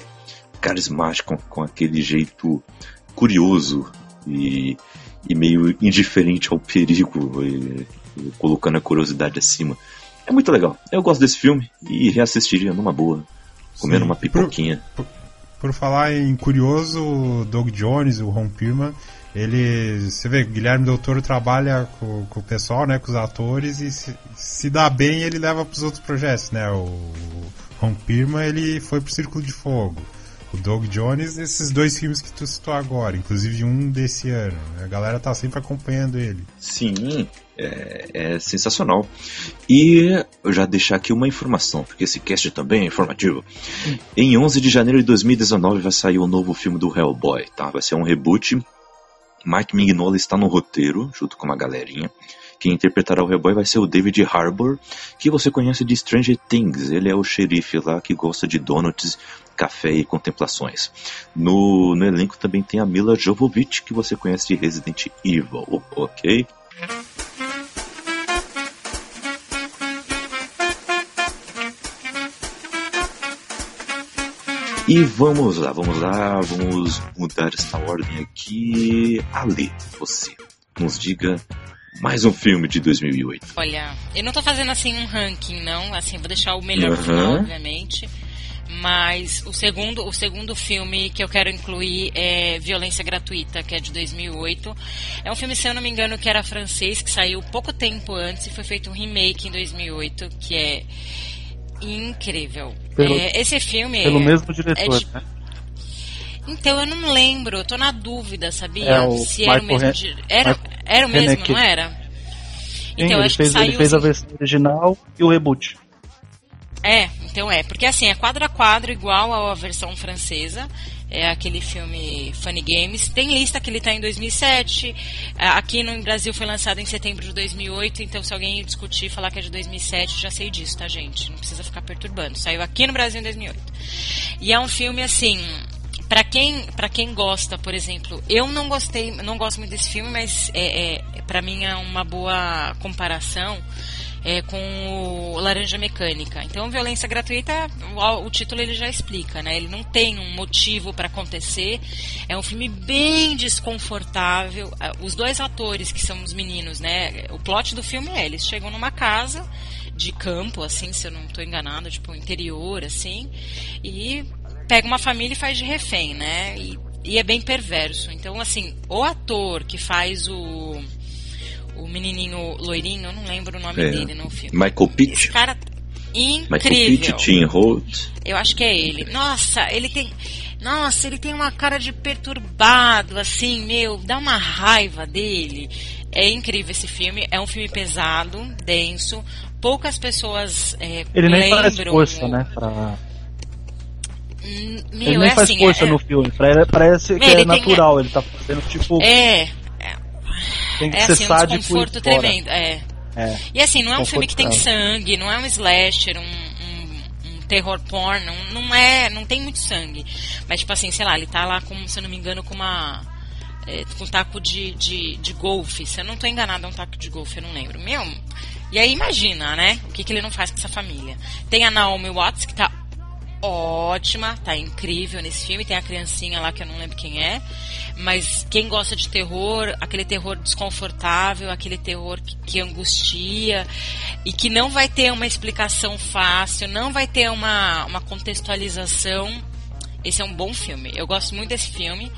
carismático, com aquele jeito curioso e, e meio indiferente ao perigo, e, e colocando a curiosidade acima. É muito legal. Eu gosto desse filme e reassistiria numa boa, comendo Sim. uma pipoquinha. Por, por, por, falar em curioso, o Doug Jones, o Ron Perlman, ele, você vê, Guilherme Del Toro trabalha com, com, o pessoal, né, com os atores e se, se dá bem ele leva para os outros projetos, né? O Ron Perlman ele foi pro Círculo de Fogo o Doug Jones, esses dois filmes que tu citou agora, inclusive um desse ano. A galera tá sempre acompanhando ele. Sim, é, é, sensacional. E eu já deixar aqui uma informação, porque esse cast também é informativo. Em 11 de janeiro de 2019 vai sair o novo filme do Hellboy, tá? Vai ser um reboot. Mike Mignola está no roteiro, junto com uma galerinha. Quem interpretará o Hellboy vai ser o David Harbour, que você conhece de Stranger Things. Ele é o xerife lá que gosta de donuts café e contemplações. No, no elenco também tem a Mila Jovovich, que você conhece de Resident Evil, ok? E vamos lá, vamos lá, vamos mudar esta ordem aqui. Ali, você nos diga mais um filme de 2008. Olha, eu não tô fazendo assim um ranking, não. Assim, vou deixar o melhor uhum. final, obviamente. Mas o segundo, o segundo filme que eu quero incluir é Violência Gratuita, que é de 2008. É um filme, se eu não me engano, que era francês, que saiu pouco tempo antes e foi feito um remake em 2008, que é incrível. Pelo, é, esse filme pelo é, mesmo diretor, é de, né? Então eu não lembro, eu tô na dúvida, sabia? É, Se era Michael o mesmo. Ren... Era, era o mesmo, não era? Então, Sim, acho fez, que saiu. Ele fez a versão original e o reboot. É, então é, porque assim, é quadro a quadro igual à versão francesa. É aquele filme Funny Games. Tem lista que ele está em 2007. É, aqui no Brasil foi lançado em setembro de 2008. Então, se alguém discutir e falar que é de 2007, já sei disso, tá, gente? Não precisa ficar perturbando. Saiu aqui no Brasil em 2008. E é um filme assim para quem para quem gosta, por exemplo, eu não gostei, não gosto muito desse filme, mas é, é para mim é uma boa comparação é, com o Laranja Mecânica. Então, violência gratuita, o, o, título ele já explica, né? Ele não tem um motivo para acontecer. É um filme bem desconfortável. Os dois atores que são os meninos, né? O plot do filme é eles chegam numa casa de campo, assim, se eu não estou enganado, tipo interior, assim, e pega uma família e faz de refém, né? E, e é bem perverso. Então, assim, o ator que faz o o menininho loirinho, eu não lembro o nome é. dele no filme. Michael Pitt. Esse cara incrível. Michael Pitt, Tim Holt. Eu acho que é ele. Nossa, ele tem nossa, ele tem uma cara de perturbado, assim, meu, dá uma raiva dele. É incrível esse filme. É um filme pesado, denso. Poucas pessoas é, ele nem. Faz força, né, pra meu, ele nem é faz assim, força é, no filme, parece que é natural, tem, ele tá fazendo tipo. É. Tem que é assim, um desconforto tremendo. É. é. E assim, não é um filme que tem sangue, não é um slasher, um, um, um terror porn, não, não, é. Não tem muito sangue. Mas, tipo assim, sei lá, ele tá lá com, se eu não me engano, com uma. É, com um taco de, de, de golfe. Se eu não tô enganado, é um taco de golfe, eu não lembro. Meu. E aí imagina, né? O que, que ele não faz com essa família. Tem a Naomi Watts, que tá ótima, tá incrível nesse filme. Tem a criancinha lá que eu não lembro quem é. Mas quem gosta de terror, aquele terror desconfortável, aquele terror que, que angustia e que não vai ter uma explicação fácil, não vai ter uma, uma contextualização. Esse é um bom filme. Eu gosto muito desse filme.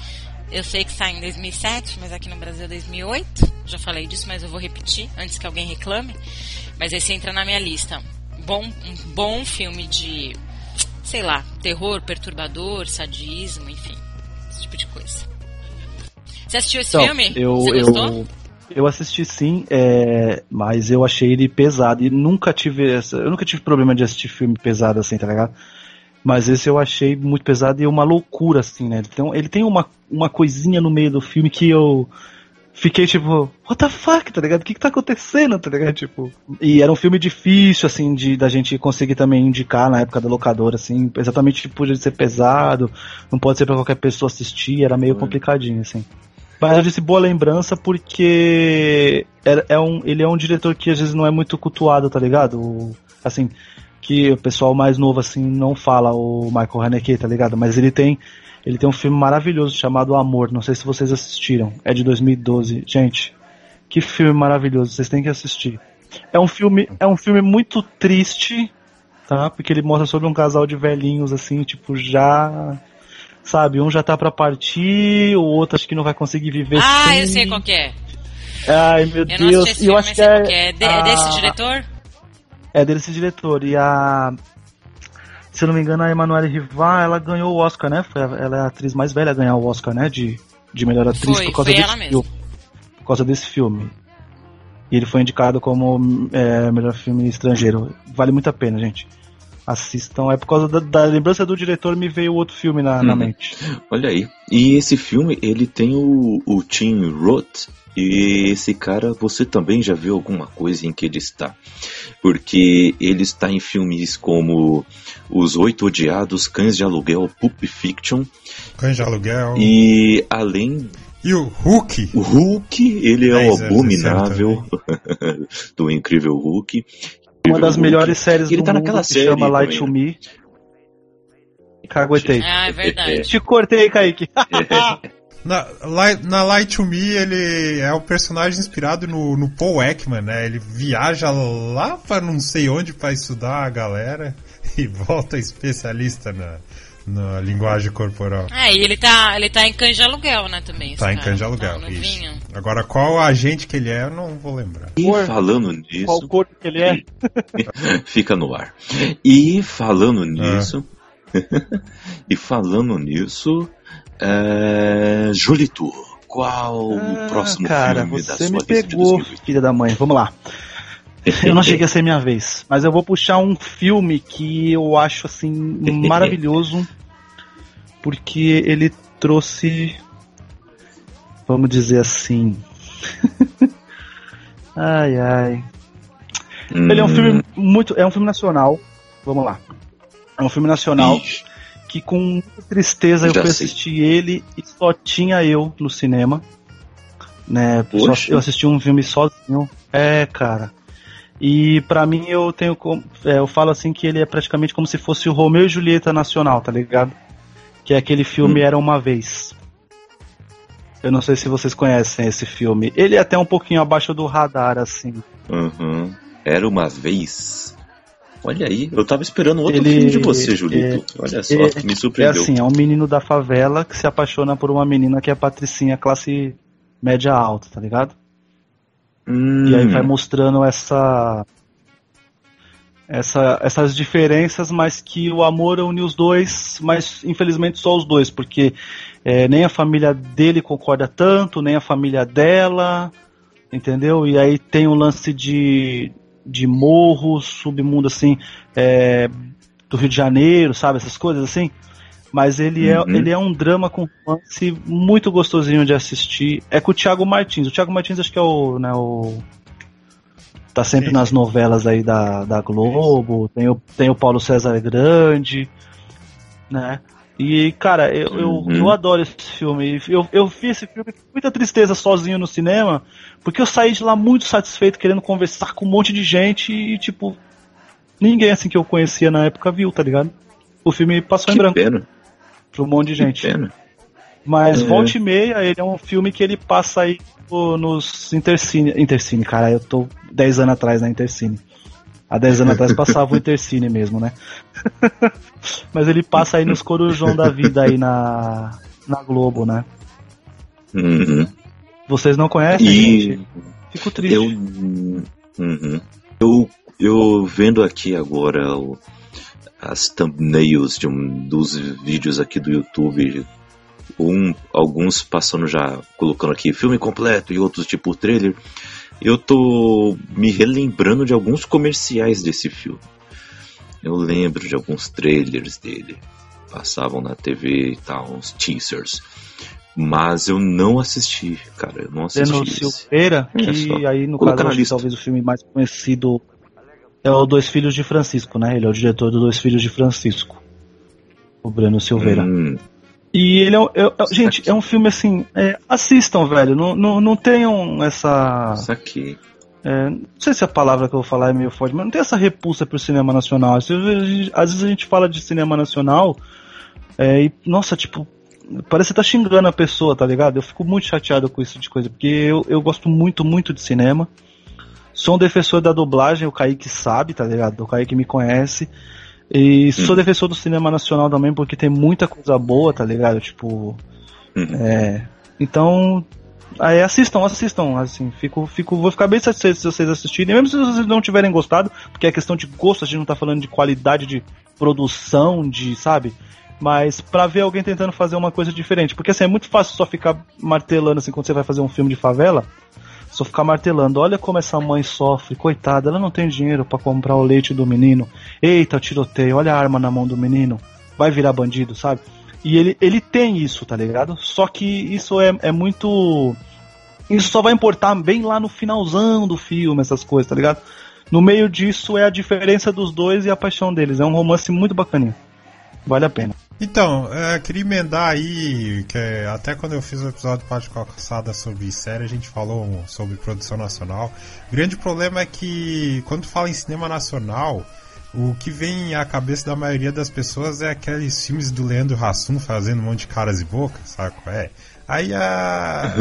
Eu sei que sai em 2007, mas aqui no Brasil é 2008. Já falei disso, mas eu vou repetir antes que alguém reclame. Mas esse entra na minha lista. Bom, um bom filme de sei lá, terror, perturbador, sadismo, enfim, esse tipo de coisa. Você assistiu esse então, filme? Eu, Você gostou? Eu, eu assisti sim, é, mas eu achei ele pesado e nunca tive essa, eu nunca tive problema de assistir filme pesado assim, tá ligado? Mas esse eu achei muito pesado e uma loucura assim, né? Então ele tem uma, uma coisinha no meio do filme que eu fiquei tipo, what the fuck, tá ligado? O que que tá acontecendo, tá ligado? Tipo, e era um filme difícil, assim, de da gente conseguir também indicar na época da locadora, assim, exatamente tipo, de ser pesado, não pode ser para qualquer pessoa assistir, era meio complicadinho, assim. Mas eu disse boa lembrança porque é, é um, ele é um diretor que às vezes não é muito cultuado, tá ligado? Assim, que o pessoal mais novo, assim, não fala o Michael Haneke, tá ligado? Mas ele tem ele tem um filme maravilhoso chamado Amor. Não sei se vocês assistiram. É de 2012. Gente, que filme maravilhoso. Vocês têm que assistir. É um filme, é um filme muito triste, tá? Porque ele mostra sobre um casal de velhinhos assim, tipo já sabe, um já tá para partir, o outro acho que não vai conseguir viver. Ah, sem. eu sei qual é. Ai, meu eu Deus. e eu acho que é, é. De, é desse diretor? É desse diretor. E a se eu não me engano, a Emanuele Rivar, ela ganhou o Oscar, né? Foi ela é a atriz mais velha a ganhar o Oscar, né? De, de melhor atriz foi, por causa desse filme. Por causa desse filme. E ele foi indicado como é, melhor filme estrangeiro. Vale muito a pena, gente. Assistam. É por causa da, da lembrança do diretor me veio outro filme na, hum. na, mente. Olha aí. E esse filme, ele tem o, o Tim Roth, e esse cara, você também já viu alguma coisa em que ele está? Porque ele está em filmes como Os Oito Odiados, Cães de Aluguel, Pulp Fiction. Cães de Aluguel. E além e o Hulk? O Hulk, ele é o abominável do incrível Hulk. Uma das melhores séries ele do tá mundo naquela série chama Light to Me. Caguetei. Ah, é verdade. Te cortei, Kaique. Na, Light- na Light to Me, ele é um personagem inspirado no, no Paul Ekman, né? Ele viaja lá pra não sei onde pra estudar a galera e volta especialista na, na linguagem corporal. É, e ele tá, ele tá em canja aluguel, né, também. Tá em cara. canja de aluguel, Tá isso. Agora, qual agente que ele é, eu não vou lembrar. E Cor. falando Qual nisso, corpo que ele é? fica no ar. E falando nisso, e falando nisso, é... Julito, qual o próximo Ah, cara, filme da você sua me lista de pegou, 2020? filha da mãe. Vamos lá. Eu não cheguei a ser minha vez, mas eu vou puxar um filme que eu acho assim maravilhoso, porque ele trouxe, vamos dizer assim, ai ai, ele é um Hum, filme muito, é um filme nacional. Vamos lá, é um filme nacional ixi, que com muita tristeza eu Já fui sei. assistir ele e só tinha eu no cinema. Né, só- eu assisti um filme sozinho. É, cara. E pra mim eu tenho é, eu falo assim que ele é praticamente como se fosse o Romeu e Julieta Nacional, tá ligado? Que é aquele filme Hum. Era Uma Vez. Eu não sei se vocês conhecem esse filme. Ele é até um pouquinho abaixo do radar, assim. uhum. Era uma vez. Olha aí, eu tava esperando outro Ele- filme de você, Julito. Olha só, é- me É surpreendeu. assim, é um menino da favela que se apaixona por uma menina que é patricinha classe média alta, tá ligado? Hum, E aí vai mostrando essa, essa essas diferenças, mas que o amor une os dois, mas infelizmente só os dois, porque é, nem a família dele concorda tanto, nem a família dela, entendeu? E aí tem um lance de, de morro, submundo assim, é, do Rio de Janeiro, sabe? Essas coisas assim. Mas ele, é, Uhum. ele é um drama com romance muito gostosinho de assistir. É com o Thiago Martins. O Thiago Martins acho que é o. Né, o tá sempre Sim. nas novelas aí da, da Globo. Tem o, tem o Paulo César Grande. Né? E, cara, eu, eu, Uhum. eu adoro esse filme. Eu, eu vi esse filme com muita tristeza sozinho no cinema, porque eu saí de lá muito satisfeito, querendo conversar com um monte de gente e, tipo, ninguém assim que eu conhecia na época viu, tá ligado? O filme passou em que branco pena, pra um monte de que gente. pena. Mas É. volta e meia, ele é um filme que ele passa aí no- nos Intercine. Intercine, cara, eu tô 10 anos atrás na Intercine. Há 10 anos atrás passava o Intercine mesmo, né? Mas ele passa aí nos Corujão da vida aí na, na Globo, né? Uhum. Vocês não conhecem, E gente? Fico triste. eu, uhum. eu, eu vendo aqui agora o- as thumbnails de um dos vídeos aqui do YouTube, um, alguns passando já colocando aqui filme completo e outros tipo trailer. Eu tô me relembrando de alguns comerciais desse filme. Eu lembro de alguns trailers dele. Passavam na TV e tal, uns teasers. Mas eu não assisti, cara. Eu não assisti. Breno. Silveira, que só. aí no caso acho talvez o filme mais conhecido é o Dois Filhos de Francisco, né? Ele é o diretor do Dois Filhos de Francisco. O Breno Silveira. Hum, E ele é, um- é- é- gente, é um filme assim, é, assistam, velho. Não, não, não tenham essa. saquei. é, não sei se a palavra que eu vou falar é meio forte, mas não tem essa repulsa pro cinema nacional. Às vezes, às vezes a gente fala de cinema nacional é, e, nossa, tipo, parece que tá xingando a pessoa, tá ligado? Eu fico muito chateado com isso de coisa, porque eu, eu gosto muito, muito de cinema. Sou um defensor da dublagem, o Kaique sabe, tá ligado? O Kaique me conhece. E sou defensor do cinema nacional também, porque tem muita coisa boa, tá ligado? Tipo. Uhum. É. Então. Aí assistam, assistam, assim, fico, fico, vou ficar bem satisfeito se vocês assistirem, mesmo se vocês não tiverem gostado, porque é questão de gosto, a gente não tá falando de qualidade de produção, de, sabe? Mas pra ver alguém tentando fazer uma coisa diferente, porque assim, é muito fácil só ficar martelando assim quando você vai fazer um filme de favela, só ficar martelando, olha como essa mãe sofre, coitada, ela não tem dinheiro pra comprar o leite do menino. Eita, tiroteio, olha a arma na mão do menino, vai virar bandido, sabe? E ele, ele tem isso, tá ligado? Só que isso é, é muito. Isso só vai importar bem lá no finalzão do filme, essas coisas, tá ligado? No meio disso é a diferença dos dois e a paixão deles. É um romance muito bacaninho. Vale a pena. Então, é, queria emendar aí, que é, até quando eu fiz o episódio Pode Calçada sobre série, a gente falou sobre produção nacional. O grande problema é que, quando fala em cinema nacional, o que vem à cabeça da maioria das pessoas é aqueles filmes do Leandro Hassum fazendo um monte de caras e bocas, sabe qual é? Aí a.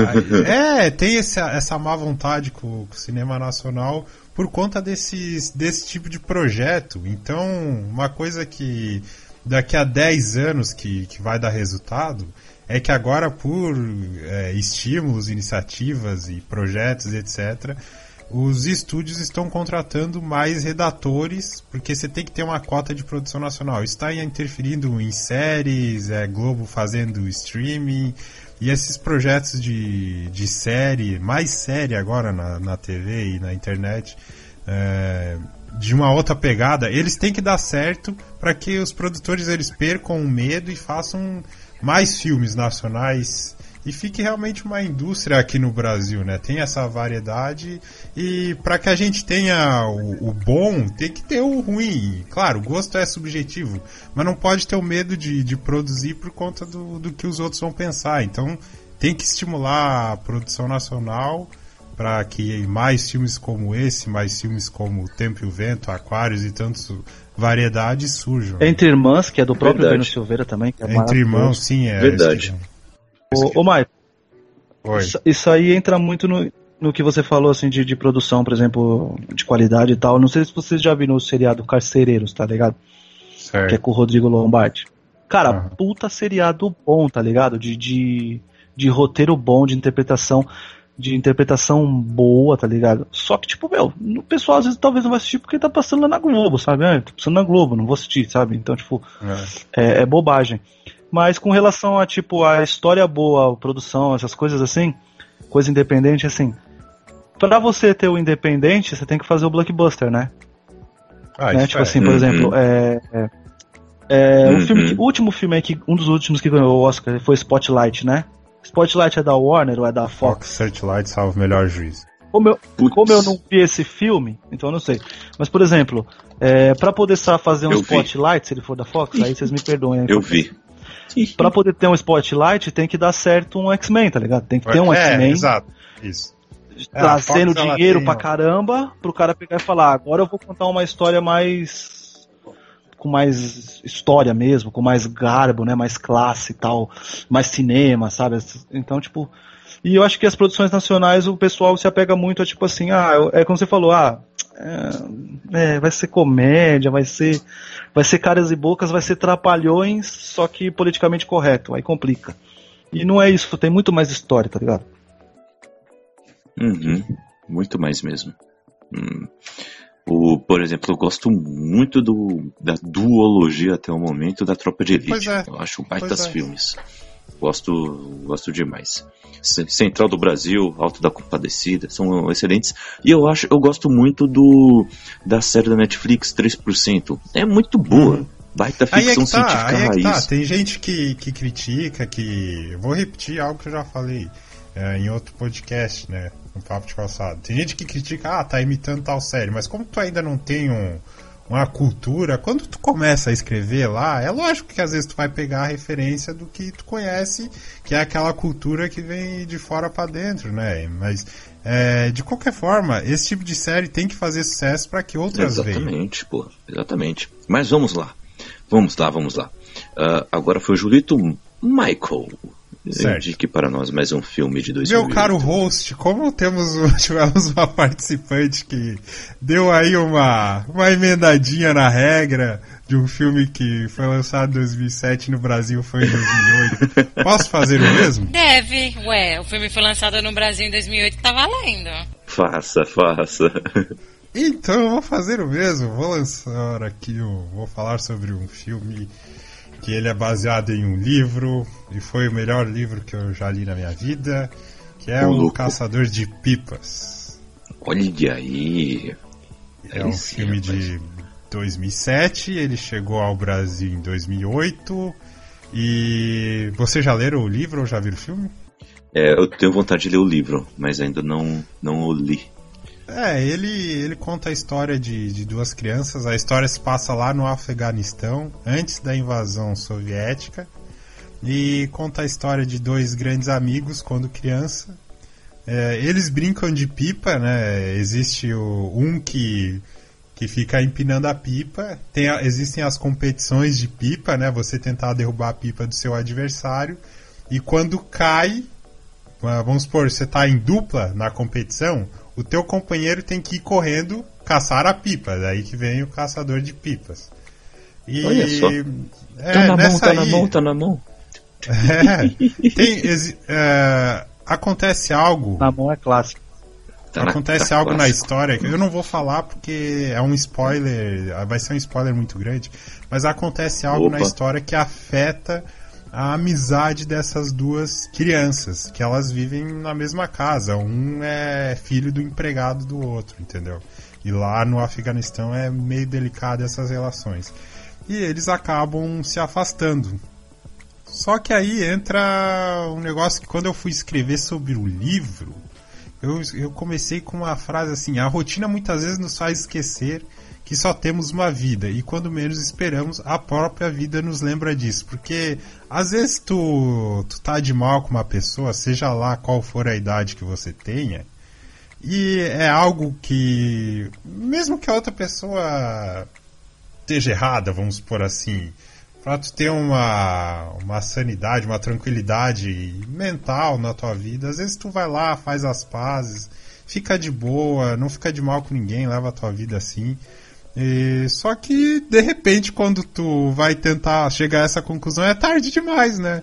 é, tem esse, essa má vontade com, com, o cinema nacional por conta desses, desse tipo de projeto. Então, uma coisa que daqui a 10 anos que, que vai dar resultado é que agora, por é, estímulos, iniciativas e projetos, etc., os estúdios estão contratando mais redatores, porque você tem que ter uma cota de produção nacional. Está interferindo em séries, é Globo fazendo streaming, e esses projetos de, de série, mais série agora na, na TV e na internet, é, de uma outra pegada, eles têm que dar certo para que os produtores eles percam o medo e façam mais filmes nacionais e fique realmente uma indústria aqui no Brasil, né? Tem essa variedade e para que a gente tenha o, o, bom, tem que ter o ruim. Claro, o gosto é subjetivo, mas não pode ter o medo de, de produzir por conta do, do que os outros vão pensar. Então tem que estimular a produção nacional para que mais filmes como esse, mais filmes como O Tempo e o Vento, Aquários e tantos variedades surjam. Entre Irmãs, que é do próprio Beno Silveira também. É Entre Irmãos, sim, é. Verdade. Ô, ô Mike, isso, isso, aí entra muito no, no que você falou assim de, de produção, por exemplo, de qualidade e tal. Não sei se vocês já viram o seriado Carcereiros, tá ligado? Certo. Que é com o Rodrigo Lombardi. Cara, uhum. puta seriado bom, tá ligado? De, de, de roteiro bom, de interpretação de interpretação boa, tá ligado? Só que, tipo, meu, o pessoal às vezes talvez não vai assistir porque tá passando lá na Globo, sabe? Ah, tá passando na Globo, não vou assistir, sabe? Então, tipo, é, é, é bobagem. Mas com relação a, tipo, a história boa, a produção, essas coisas assim, coisa independente, assim, para você ter o independente, você tem que fazer o blockbuster, né? Ah, né? Tipo é. assim, por uhum. exemplo, é, é, é uhum. filme que, o último filme aí que um dos últimos que ganhou o Oscar foi Spotlight, né? Spotlight é da Warner ou é da Fox? Fox Searchlight salva o melhor juiz. Como eu, como eu não vi esse filme, então eu não sei. Mas, por exemplo, é, para poder fazer um eu Spotlight, vi. se ele for da Fox, aí vocês me perdoem. Eu vi. Pra poder ter um Spotlight, tem que dar certo um X-Men, tá ligado? Tem que ter um é, X-Men. Exato, isso. Trazendo é, dinheiro tem... pra caramba, pro cara pegar e falar, agora eu vou contar uma história mais com mais história mesmo, com mais garbo, né, mais classe e tal, mais cinema, sabe? Então, tipo, e eu acho que as produções nacionais o pessoal se apega muito a tipo assim, ah, é como você falou, ah, é, é, vai ser comédia, vai ser vai ser caras e bocas, vai ser trapalhões, só que politicamente correto, aí complica. E não é isso, tem muito mais história, tá ligado? Uhum, muito mais mesmo. Hum. O, por exemplo, eu gosto muito do, da duologia até o momento da Tropa de Elite. É. Eu acho baitas é. filmes. Gosto, gosto demais. Central do Brasil, Alto da Compadecida, são excelentes. E eu acho, eu gosto muito do da série da Netflix 3%. É muito boa. Uhum. Baita ficção aí é tá, científica é que tá. Tem gente que, que critica, que. Vou repetir algo que eu já falei é, em outro podcast, né? No Papo de Calçado. Tem gente que critica, ah, tá imitando tal série, mas como tu ainda não tem um, uma cultura, quando tu começa a escrever lá, é lógico que às vezes tu vai pegar a referência do que tu conhece, que é aquela cultura que vem de fora para dentro, né? Mas é, de qualquer forma, esse tipo de série tem que fazer sucesso para que outras venham. Exatamente, pô, exatamente. Mas vamos lá, vamos lá, vamos lá. Uh, agora foi o Julito Michael. Certo. Indique para nós mais um filme de 2008. Meu caro host, como temos tivemos uma participante que deu aí uma, uma emendadinha na regra de um filme que foi lançado em 2007 no Brasil foi em 2008. Posso fazer o mesmo? Deve. Ué, o filme foi lançado no Brasil em 2008 tá valendo. Faça, faça. Então eu vou fazer o mesmo. Vou lançar aqui, vou falar sobre um filme que ele é baseado em um livro e foi o melhor livro que eu já li na minha vida, que é o, o Caçador de Pipas. Olha aí. É um filme de 2007, ele chegou ao Brasil em 2008. E você já leram o livro ou já viu o filme? É, eu tenho vontade de ler o livro, mas ainda não, não o li. É, ele, ele conta a história de, de duas crianças. A história se passa lá no Afeganistão, antes da invasão soviética. E conta a história de dois grandes amigos quando criança. É, eles brincam de pipa, né? Existe o, um que, que fica empinando a pipa. Tem a, existem as competições de pipa, né? Você tentar derrubar a pipa do seu adversário. E quando cai, vamos supor, você está em dupla na competição, o teu companheiro tem que ir correndo caçar a pipa. Daí que vem o caçador de pipas. E, Olha só. É, tá na mão, tá aí, na mão, tá na mão. É, tem, é, acontece algo. Na mão é clássico. Tá acontece na, algo clássico. na história que eu não vou falar porque é um spoiler, vai ser um spoiler muito grande, mas acontece algo Opa. na história que afeta a amizade dessas duas crianças, que elas vivem na mesma casa. Um é filho do empregado do outro, entendeu? E lá no Afeganistão é meio delicado essas relações. E eles acabam se afastando. Só que aí entra um negócio que quando eu fui escrever sobre o livro, eu, eu comecei com uma frase assim: a rotina muitas vezes nos faz esquecer que só temos uma vida e quando menos esperamos, a própria vida nos lembra disso. Porque às vezes tu, tu tá de mal com uma pessoa, seja lá qual for a idade que você tenha, e é algo que, mesmo que a outra pessoa esteja errada, vamos por assim, para tu ter uma, uma sanidade, uma tranquilidade mental na tua vida, às vezes tu vai lá, faz as pazes, fica de boa, não fica de mal com ninguém, leva a tua vida assim. E, só que de repente quando tu vai tentar chegar a essa conclusão é tarde demais, né?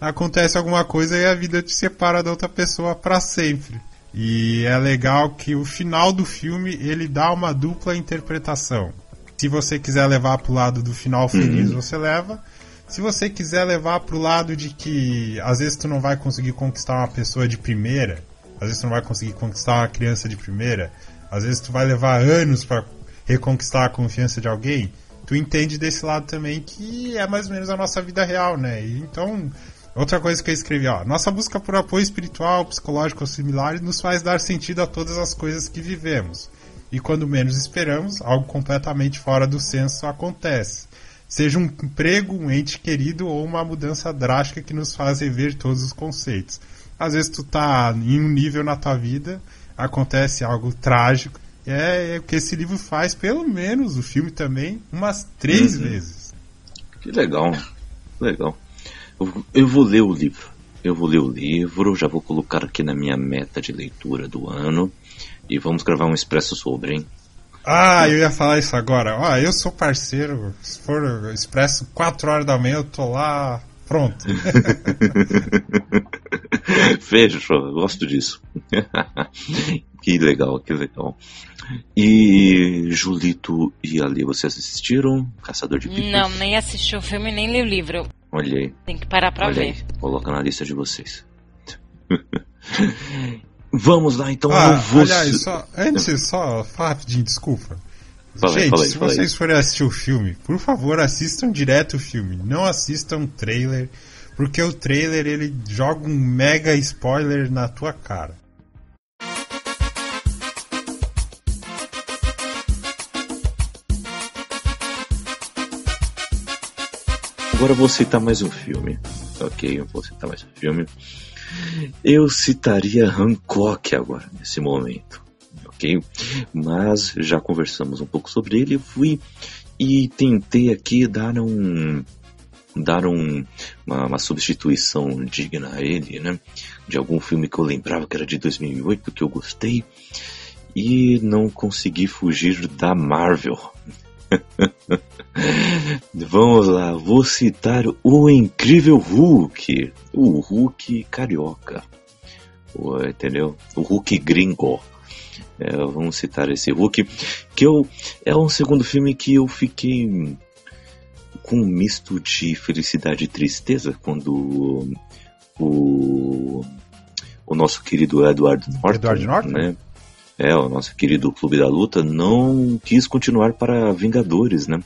Acontece alguma coisa e a vida te separa da outra pessoa para sempre. E é legal que o final do filme ele dá uma dupla interpretação. Se você quiser levar pro lado do final feliz, uhum. você leva. Se você quiser levar pro lado de que às vezes tu não vai conseguir conquistar uma pessoa de primeira, às vezes tu não vai conseguir conquistar uma criança de primeira, às vezes tu vai levar anos para reconquistar a confiança de alguém, tu entende desse lado também que é mais ou menos a nossa vida real, né? E então, outra coisa que eu escrevi, ó, nossa busca por apoio espiritual, psicológico ou similares nos faz dar sentido a todas as coisas que vivemos. E quando menos esperamos, algo completamente fora do senso acontece. Seja um emprego, um ente querido ou uma mudança drástica que nos faz rever todos os conceitos. Às vezes tu tá em um nível na tua vida, acontece algo trágico, é, é o que esse livro faz, pelo menos o filme também, umas três uhum. vezes. Que legal, legal. Eu, eu vou ler o livro. Eu vou ler o livro, já vou colocar aqui na minha meta de leitura do ano. E vamos gravar um expresso sobre, hein? Ah, eu ia falar isso agora. Ó, eu sou parceiro. Se for expresso 4 horas da manhã, eu tô lá pronto. Fechou, gosto disso. que legal, que legal. E Julito e Ali, vocês assistiram? Caçador de Pipas? Não, nem assisti o filme, nem li o livro. Olhei. Tem que parar pra Olhei. ver. Coloca na lista de vocês. Vamos lá, então. Ah, vou... Aliás, só, antes, só rapidinho, desculpa. Falei, Gente, falei, se falei. vocês forem assistir o filme, por favor, assistam direto o filme. Não assistam o trailer, porque o trailer ele joga um mega spoiler na tua cara. Agora vou citar mais um filme. Ok, eu vou citar mais um filme. Eu citaria Hancock agora, nesse momento. Ok? Mas já conversamos um pouco sobre ele. Eu fui e tentei aqui dar um. Dar um, uma, uma substituição digna a ele, né? De algum filme que eu lembrava que era de 2008, que eu gostei. E não consegui fugir da Marvel. Vamos lá, vou citar o incrível Hulk, o Hulk carioca, o, entendeu? O Hulk gringo. É, vamos citar esse Hulk, que eu, é um segundo filme que eu fiquei com um misto de felicidade e tristeza quando o, o nosso querido Edward Norton, Edward Norton? né? É, o nosso querido Clube da Luta, não quis continuar para Vingadores, né?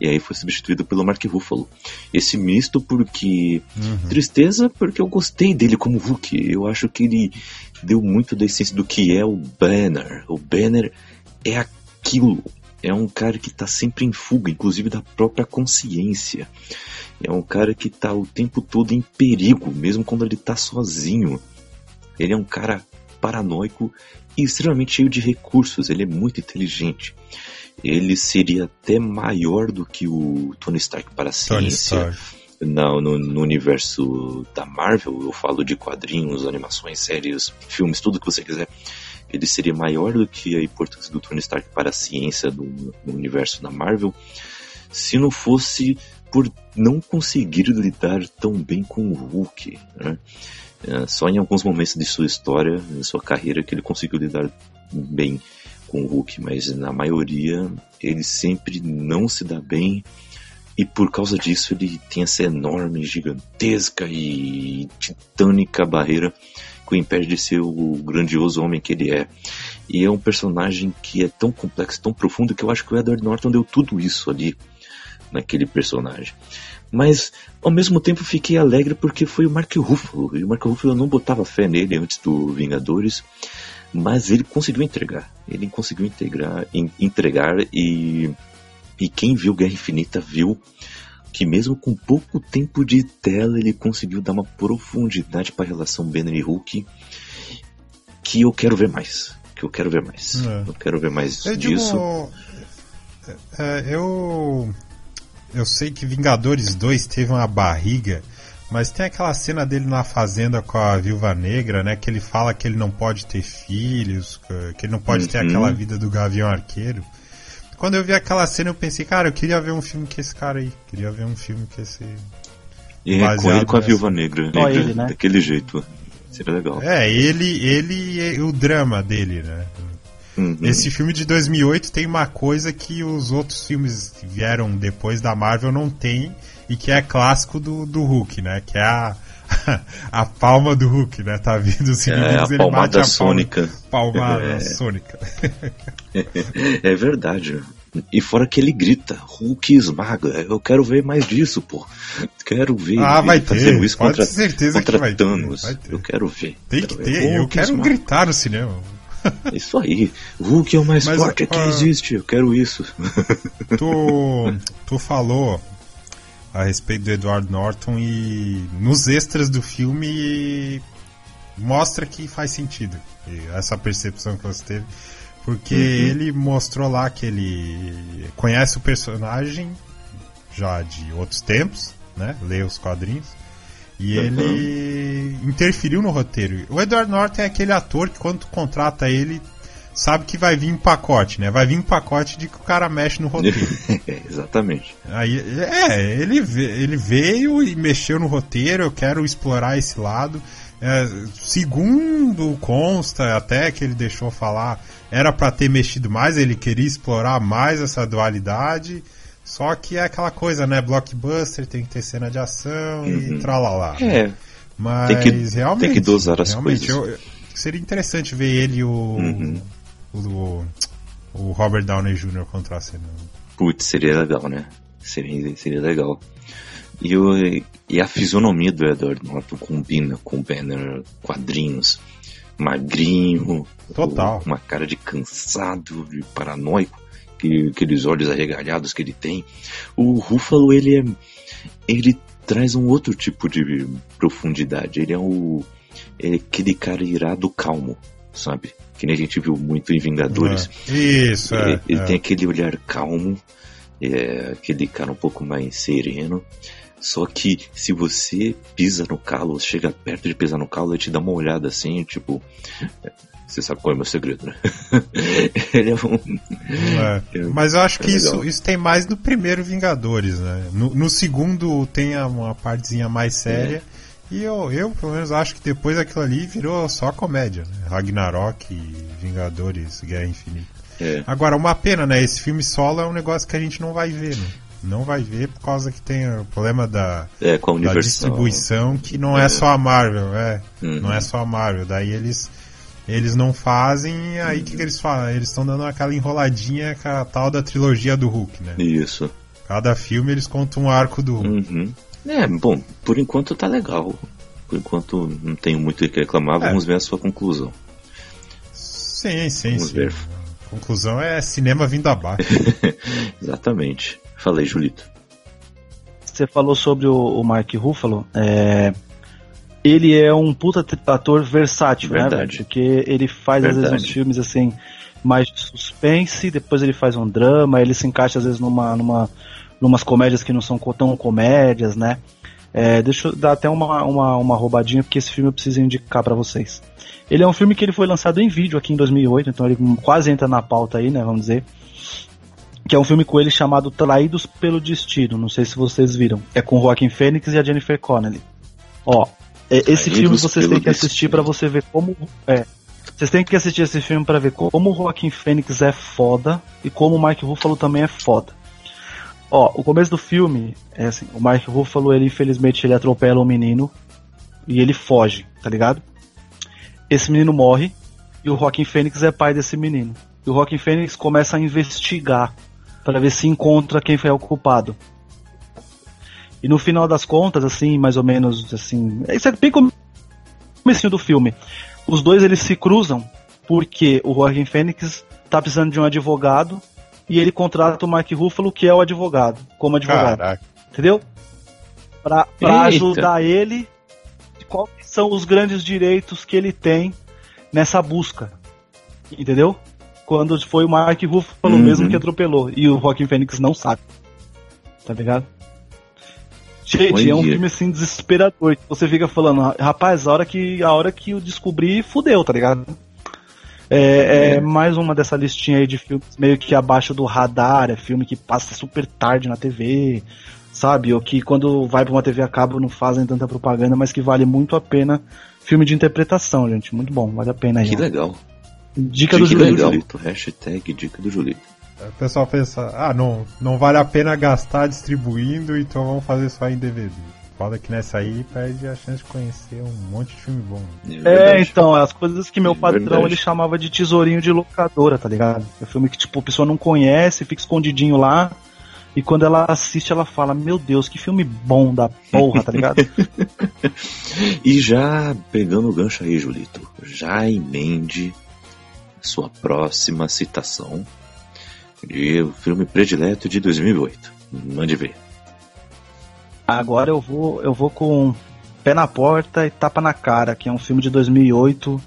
E aí foi substituído pelo Mark Ruffalo. Esse misto porque. Uhum. Tristeza porque eu gostei dele como Hulk. Eu acho que ele deu muito da essência do que é o Banner. O Banner é aquilo. É um cara que está sempre em fuga, inclusive da própria consciência. É um cara que está o tempo todo em perigo, mesmo quando ele está sozinho. Ele é um cara paranoico e extremamente cheio de recursos. Ele é muito inteligente. Ele seria até maior do que o Tony Stark para a ciência. No, no, no, universo da Marvel, eu falo de quadrinhos, animações, séries, filmes, tudo que você quiser. Ele seria maior do que a importância do Tony Stark para a ciência do, no universo da Marvel, se não fosse por não conseguir lidar tão bem com o Hulk. Né? É, só em alguns momentos de sua história, de sua carreira, que ele conseguiu lidar bem com o Hulk, mas na maioria ele sempre não se dá bem e por causa disso ele tem essa enorme, gigantesca e titânica barreira que o impede de ser o grandioso homem que ele é. E é um personagem que é tão complexo, tão profundo, que eu acho que o Edward Norton deu tudo isso ali naquele personagem. Mas ao mesmo tempo fiquei alegre porque foi o Mark Ruffalo. E o Mark Ruffalo eu não botava fé nele antes do Vingadores, mas ele conseguiu entregar. Ele conseguiu integrar, entregar e e quem viu Guerra Infinita viu que mesmo com pouco tempo de tela ele conseguiu dar uma profundidade para a relação Banner e Hulk que eu quero ver mais. Que eu quero ver mais. É. Eu quero ver mais eu disso. Digo, é, eu eu sei que Vingadores 2 teve uma barriga, mas tem aquela cena dele na fazenda com a Viúva Negra, né? Que ele fala que ele não pode ter filhos, que ele não pode uhum. ter aquela vida do Gavião Arqueiro. Quando eu vi aquela cena, eu pensei, cara, eu queria ver um filme com esse cara aí. Queria ver um filme com esse. E é com ele com a Viúva Negra, negra ele, né? daquele jeito. Seria legal. É, ele, ele e o drama dele, né? Uhum. Esse filme de 2008 tem uma coisa que os outros filmes que vieram depois da Marvel não tem e que é clássico do, do Hulk, né? Que é a, a palma do Hulk, né? Tá vindo os inimigos, é, a ele bate a sônica. palmada é. sônica. é verdade. E fora que ele grita, Hulk esmaga. Eu quero ver mais disso, pô. Quero ver ah, vai ter. isso Pode contra, certeza contra que vai Thanos. Ter, vai ter. Eu quero ver. Tem que ter. Hulk eu quero esmaga. gritar no cinema. Isso aí. Hulk é o mais Mas, forte uh, que existe. Eu quero isso. Tu, tu falou a respeito do Edward Norton e nos extras do filme mostra que faz sentido essa percepção que você teve porque uhum. ele mostrou lá que ele conhece o personagem já de outros tempos, né? Lê os quadrinhos. E uhum. ele interferiu no roteiro. O Edward Norton é aquele ator que quando tu contrata ele, sabe que vai vir um pacote, né? Vai vir um pacote de que o cara mexe no roteiro. Exatamente. Aí, é, ele, ele veio e mexeu no roteiro, eu quero explorar esse lado. É, segundo consta, até que ele deixou falar, era para ter mexido mais, ele queria explorar mais essa dualidade. Só que é aquela coisa, né? Blockbuster tem que ter cena de ação uhum. e tralalá. É. Mas tem que, realmente. Tem que dosar as coisas. Eu, seria interessante ver ele e o, uhum. o, o, Robert Downey Jr. contra a cena. Putz, seria legal, né? Seria, seria legal. E, o, e a fisionomia do Edward Norton combina com o Banner quadrinhos. Magrinho. Total. Uma cara de cansado, de paranoico. Que, aqueles olhos arregalhados que ele tem. O Ruffalo, ele é. Ele traz um outro tipo de profundidade. Ele é o. É aquele cara irado calmo, sabe? Que nem a gente viu muito em Vingadores. É. Isso, ele, é, ele é. tem aquele olhar calmo, é, aquele cara um pouco mais sereno. Só que se você pisa no calo, chega perto de pisar no calo, ele te dá uma olhada assim, tipo. Você sabe qual é o meu segredo, né? ele é um. É. É, Mas eu acho é que isso, isso tem mais no primeiro Vingadores, né? No, no segundo tem uma partezinha mais séria. E eu, eu, pelo menos, acho que depois aquilo ali virou só comédia, né? Ragnarok, Vingadores, Guerra Infinita. É. Agora, uma pena, né? Esse filme solo é um negócio que a gente não vai ver, né? Não vai ver por causa que tem o problema da, é, da distribuição, que não é. é, só a Marvel, é. Uhum. Não é só a Marvel. Daí eles eles não fazem, aí o uhum. que, que eles fazem? Eles estão dando aquela enroladinha com a tal da trilogia do Hulk, né? Isso. Cada filme eles contam um arco do Hulk. Uhum. É, bom, por enquanto tá legal. Por enquanto não tenho muito o que reclamar, é. vamos ver a sua conclusão. Sim, sim, vamos sim. Ver. A conclusão é cinema vindo abaixo. Exatamente. Falei, Julito. Você falou sobre o, o Mark Ruffalo. É... ele é um puta ator versátil, né, Verdade. velho? Porque ele faz às vezes Verdade. uns filmes assim mais de suspense, depois ele faz um drama, ele se encaixa às vezes numa, numa numas comédias que não são tão comédias, né? É, deixa eu dar até uma, uma, uma roubadinha, porque esse filme eu preciso indicar pra vocês. Ele é um filme que ele foi lançado em vídeo aqui em 2008, então ele quase entra na pauta aí, né, vamos dizer. Que é um filme com ele chamado Traídos pelo Destino, não sei se vocês viram. É com o Joaquin Phoenix e a Jennifer Connelly. Ó, é, esse Traídos filme vocês têm que assistir pra você ver como... É, vocês têm que assistir esse filme pra ver como o Joaquin Phoenix é foda e como o Mark Ruffalo também é foda. Ó, o começo do filme é assim, o Mark Ruffalo, ele infelizmente ele atropela um menino e ele foge, tá ligado? Esse menino morre e o Joaquin Phoenix é pai desse menino. E o Joaquin Phoenix começa a investigar para ver se encontra quem foi o culpado. E no final das contas, assim, mais ou menos, assim, isso é bem como comecinho do filme. Os dois eles se cruzam porque o Joaquin Phoenix tá precisando de um advogado e ele contrata o Mark Ruffalo, que é o advogado, como advogado. Caraca. Entendeu? Pra, pra ajudar ele, quais são os grandes direitos que ele tem nessa busca. Entendeu? Quando foi o Mark Ruffalo Uhum. mesmo que atropelou. E o Joaquin Phoenix não sabe. Tá ligado? Gente, é um filme assim desesperador. Que você fica falando, rapaz, a hora que, a hora que eu descobri, fudeu, tá ligado? É, é mais uma dessa listinha aí de filmes meio que abaixo do radar, é filme que passa super tarde na TV, sabe? Ou que quando vai pra uma TV a cabo não fazem tanta propaganda, mas que vale muito a pena. Filme de interpretação, gente. Muito bom, vale a pena aí. Que legal. Dica do Dica Julito. do Julito. Hashtag dica do Julito. O pessoal pensa, ah, não, não vale a pena gastar distribuindo, então vamos fazer só em DVD. Foda que nessa aí perde a chance de conhecer um monte de filme bom. É É, então, as coisas que meu É patrão verdade. ele chamava de tesourinho de locadora, tá ligado? É filme que, tipo, a pessoa não conhece, fica escondidinho lá. E quando ela assiste, ela fala: Meu Deus, que filme bom da porra, tá ligado? E já pegando o gancho aí, Julito, já emende sua próxima citação de o filme predileto de 2008. Mande ver. Agora eu vou, eu vou com Pé na Porta e Tapa na Cara, que é um filme de 2008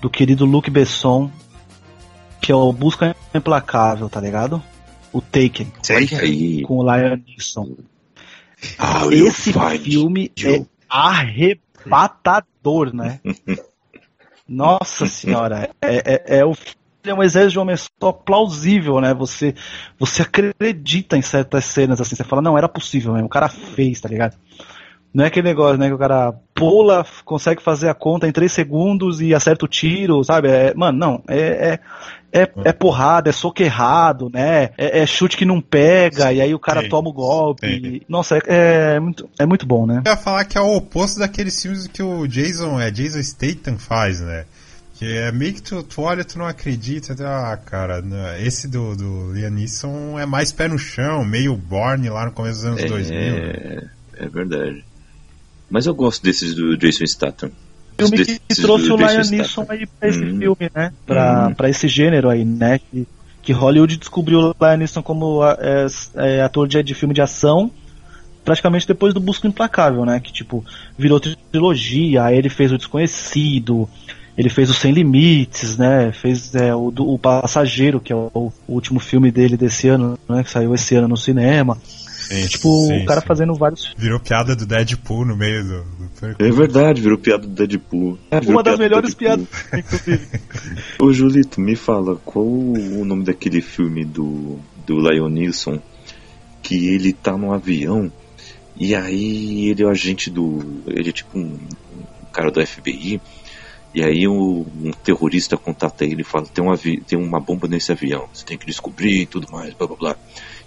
do querido Luc Besson, que é o Busca Implacável, tá ligado? O Taken, Olha aí. com o Lion Neeson. How you Esse filme é you. arrebatador, né? Nossa senhora, é, é, é o é um exército de homem só plausível, né? Você, você acredita em certas cenas assim, você fala, não, era possível mesmo, o cara fez, tá ligado? Não é aquele negócio, né, que o cara pula, consegue fazer a conta em 3 segundos e acerta o tiro, sabe? É, mano, não, é, é, é, é porrada, é soco errado, né? É, é chute que não pega, e aí o cara Sim. toma o golpe. Sim. Nossa, é, é muito, é muito bom, né? Eu ia falar que é o oposto daqueles filmes que o Jason, é Jason Statham faz, né? Que é meio que tu, tu olha e tu não acredita. tu- Ah, cara, né, esse do, do Liam Neeson é mais pé no chão, meio Borne lá no começo dos anos 2000. né? É, é verdade. Mas eu gosto desses do Jason Statham. filme que Desses trouxe o Liam. Neeson aí pra esse Hum. filme, né? Pra, Hum. pra esse gênero aí, né? Que, que Hollywood descobriu o Liam Neeson como é, é, ator de, de filme de ação praticamente depois do Busca Implacável, né? Que tipo, virou trilogia, aí ele fez o Desconhecido, ele fez o Sem Limites, né? Fez é, o, do- o Passageiro, que é o, o último filme dele desse ano, né? Que saiu esse ano no cinema. Sim, Tipo, sim, o cara sim. fazendo vários Virou piada do Deadpool no meio do. É verdade, virou piada do Deadpool. É, virou Uma das piada melhores piadas, inclusive. Ô Julito, me fala, qual o nome daquele filme do, do Lion Neeson que ele tá num avião e aí ele é o agente do. Ele é tipo um, um cara do FBI. E aí o- um terrorista contata ele e fala, tem, um avi tem uma bomba nesse avião, você tem que descobrir e tudo mais, blá blá blá.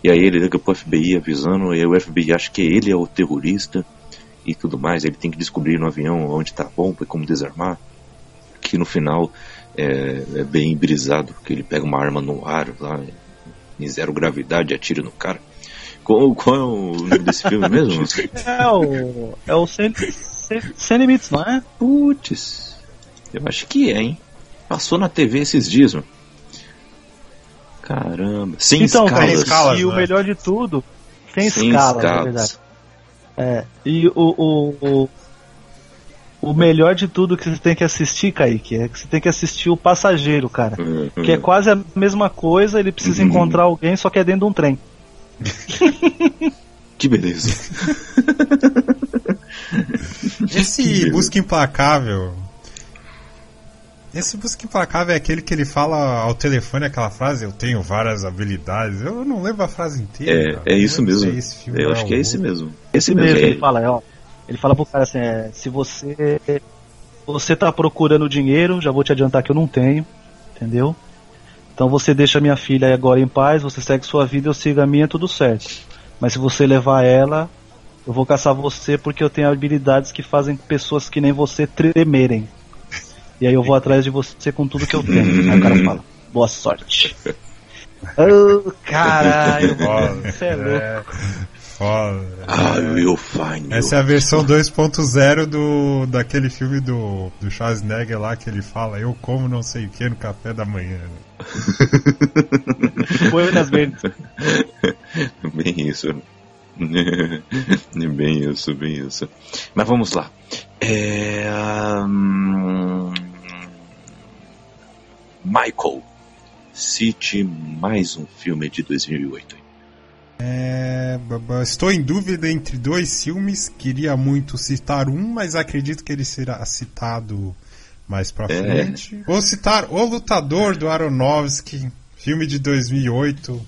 E aí ele liga pro FBI avisando, e aí o FBI acha que ele é o terrorista e tudo mais, ele tem que descobrir no avião onde tá a bomba e como desarmar. Que no final é, é bem brisado, que ele pega uma arma no ar lá, em zero gravidade, atira no cara. Qual, qual é o nome desse filme mesmo? É o. É o Sem, sem, sem Limites, não é? Putz, eu acho que é, hein? Passou na TV esses dias, mano. Caramba, sem então, escalas. escalas, e o né? melhor de tudo, sem, Sem escala, na escalas. verdade. É, e o, o, o, o melhor de tudo que você tem que assistir, Kaique, é que você tem que assistir o Passageiro, cara. Uhum. Que é quase a mesma coisa, ele precisa Uhum. encontrar alguém, só que é dentro de um trem. Que beleza. Esse Busca Implacável. Esse Busca Implacável é aquele que ele fala ao telefone aquela frase, eu tenho várias habilidades. Eu não lembro a frase inteira. É, é isso mesmo. é esse filme Eu acho que é esse mesmo. Esse Esse mesmo. mesmo, é- ele fala, ó. Ele fala pro cara assim, é, se você você tá procurando dinheiro, já vou te adiantar que eu não tenho, entendeu? Então você deixa minha filha agora em paz, você segue sua vida, eu sigo a minha, tudo certo. Mas se você levar ela, eu vou caçar você porque eu tenho habilidades que fazem pessoas que nem você tremerem. E aí eu vou atrás de você com tudo que eu tenho. Aí o cara fala, boa sorte. Ô, caralho, você é louco. É, foda. I will find you. Essa é a versão 2.0 do daquele filme do, do Schwarzenegger lá que ele fala eu como não sei o que no café da manhã. Foi nas verdes. Bem isso. bem isso, bem isso. Mas vamos lá. É, hum, Michael, cite mais um filme de 2008. É, estou em dúvida entre dois filmes. Queria muito citar um, mas acredito que ele será citado mais pra É. frente. Vou citar O Lutador do Aronofsky, filme de 2008,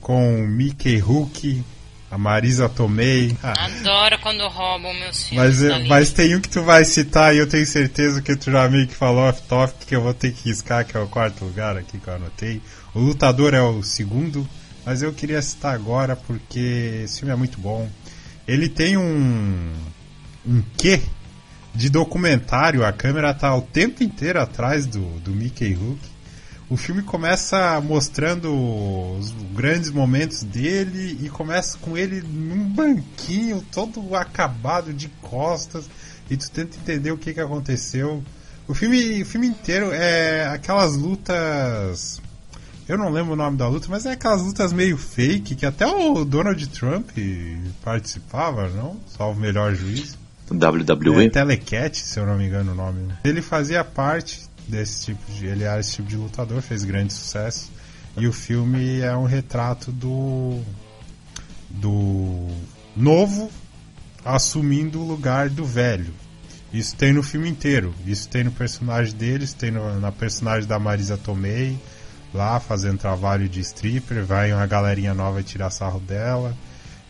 com Mickey Rourke, a Marisa Tomei. Adoro quando roubam meus filmes. mas, lista. mas tem um que tu vai citar e eu tenho certeza que tu já meio que falou off-topic que eu vou ter que riscar, que é o quarto lugar aqui que eu anotei. O Lutador é o segundo, mas eu queria citar agora porque esse filme é muito bom. Ele tem um, um quê de documentário, a câmera tá o tempo inteiro atrás do, do Mickey Rourke. O filme começa mostrando os grandes momentos dele e começa com ele num banquinho todo acabado de costas e tu tenta entender o que, que aconteceu. O filme, o filme inteiro é aquelas lutas. Eu não lembro o nome da luta, mas é aquelas lutas meio fake que até o Donald Trump participava, não? Salvo o melhor juiz. WWE? É Telecat, se eu não me engano o nome. Ele fazia parte desse tipo de. Ele era esse tipo de lutador, fez grande sucesso. E o filme é um retrato do. do novo assumindo o lugar do velho. Isso tem no filme inteiro. Isso tem no personagem deles, tem no- na personagem da Marisa Tomei, lá fazendo trabalho de stripper, vai uma galerinha nova tirar sarro dela.